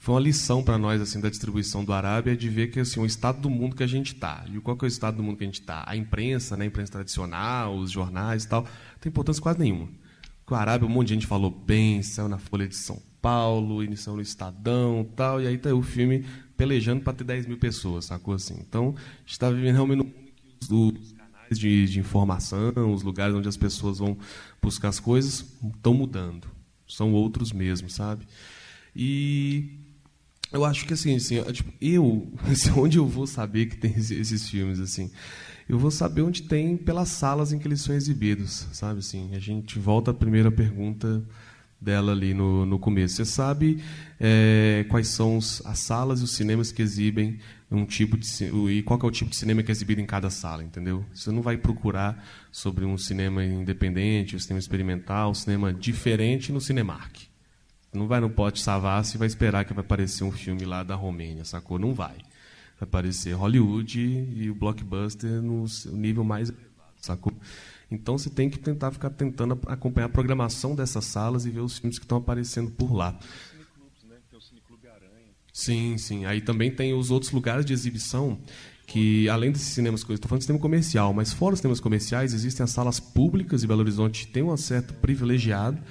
foi uma lição para nós assim da distribuição do Arábia de ver que assim o estado do mundo que a gente está e qual que é o estado do mundo que a gente está a imprensa né? A imprensa tradicional os jornais e tal não tem importância quase nenhuma. O Arábia um monte de gente falou bem saiu na Folha de São Paulo iniciou no Estadão tal e aí tá o filme pelejando para ter 10 mil pessoas sacou assim? Então está vivendo realmente no mundo que os de, de informação os lugares onde as pessoas vão buscar as coisas estão mudando são outros mesmo sabe e eu acho que assim, assim tipo, eu, assim, onde eu vou saber que tem esses filmes assim? Eu vou saber onde tem pelas salas em que eles são exibidos, sabe assim? A gente volta à primeira pergunta dela ali no, no começo. Você sabe é, quais são os, as salas e os cinemas que exibem um tipo de e qual é o tipo de cinema que é exibido em cada sala, entendeu? Você não vai procurar sobre um cinema independente, um cinema experimental, um cinema diferente no Cinemark. Não vai no pote Savassi e vai esperar que vai aparecer um filme lá da Romênia, sacou? Não vai. Vai aparecer Hollywood e o blockbuster no nível mais elevado, sacou? Então você tem que tentar ficar tentando acompanhar a programação dessas salas e ver os filmes que estão aparecendo por lá. Sim, sim. Aí também tem os outros lugares de exibição que, além desses cinemas, estou falando de cinema comercial, mas fora os cinemas comerciais, existem as salas públicas e Belo Horizonte tem um certo privilegiado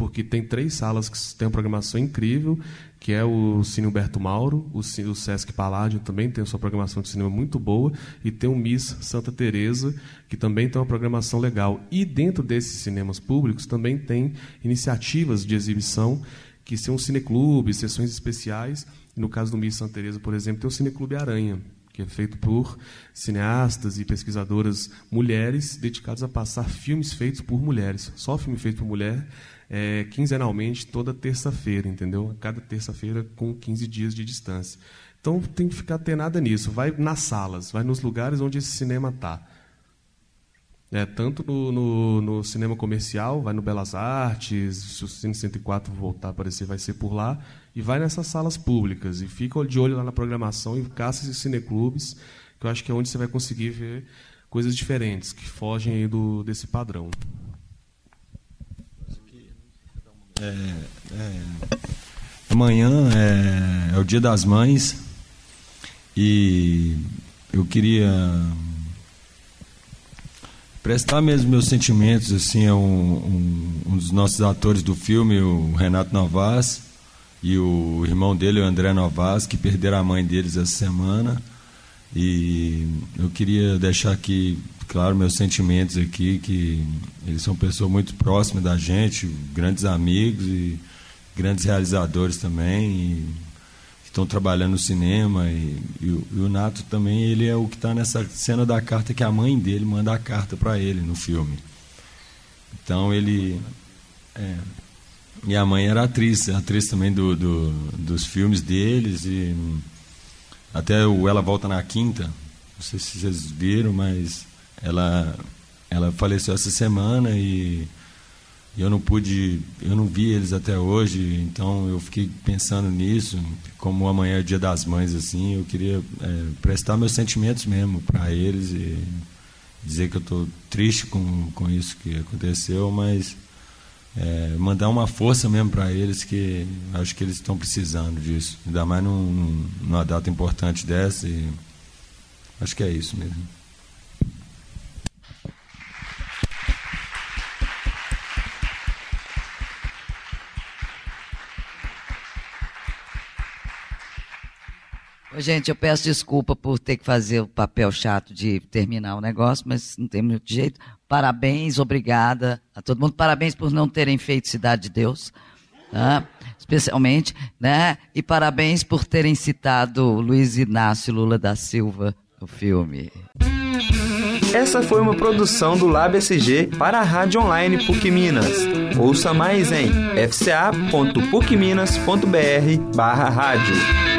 porque tem três salas que têm uma programação incrível, que é o Cine Humberto Mauro, o, o Sesc Paládio também tem sua programação de cinema muito boa, e tem o Miss Santa Teresa, que também tem uma programação legal. E dentro desses cinemas públicos também tem iniciativas de exibição, que são cineclubes, sessões especiais. No caso do Miss Santa Teresa, por exemplo, tem o Cineclube Aranha, que é feito por cineastas e pesquisadoras mulheres dedicados a passar filmes feitos por mulheres. Só filme feito por mulher é, quinzenalmente, toda terça-feira, entendeu? Cada terça-feira com 15 dias de distância. Então tem que ficar nada nisso. Vai nas salas, vai nos lugares onde esse cinema está. É, tanto no, no, no, cinema comercial, vai no Belas Artes, se o Cine 104 voltar a aparecer, vai ser por lá, e vai nessas salas públicas, e fica de olho lá na programação e caça esses cineclubes, que eu acho que é onde você vai conseguir ver coisas diferentes, que fogem do, desse padrão. É, é, amanhã é, é, o Dia das Mães e eu queria prestar mesmo meus sentimentos assim a um, um, um, dos nossos atores do filme, o Renato Novas e o irmão dele, o André Novas, que perderam a mãe deles essa semana. E eu queria deixar aqui claro, meus sentimentos aqui, que eles são pessoas muito próximas da gente, grandes amigos e grandes realizadores também, e estão trabalhando no cinema. E, e, e, o Nato também, ele é o que está nessa cena da carta que a mãe dele manda a carta para ele no filme. Então ele. É, e a mãe era atriz, atriz também do, do, dos filmes deles. E até o Ela Volta na Quinta, não sei se vocês viram, mas ela, ela faleceu essa semana e eu não pude, eu não vi eles até hoje, então eu fiquei pensando nisso, como amanhã é o Dia das Mães, assim, eu queria é, prestar meus sentimentos mesmo para eles e dizer que eu estou triste com, com isso que aconteceu, mas é, mandar uma força mesmo para eles que acho que eles estão precisando disso, ainda mais num, numa data importante dessa e acho que é isso mesmo. Gente, eu peço desculpa por ter que fazer o papel chato de terminar o negócio, mas não tem muito jeito. Parabéns, obrigada a todo mundo. Parabéns por não terem feito Cidade de Deus, tá? especialmente, né? E parabéns por terem citado Luiz Inácio Lula da Silva no filme. Essa foi uma produção do Lab SG para a Rádio Online PUC Minas. Ouça mais em fca.pucminas.br barra rádio.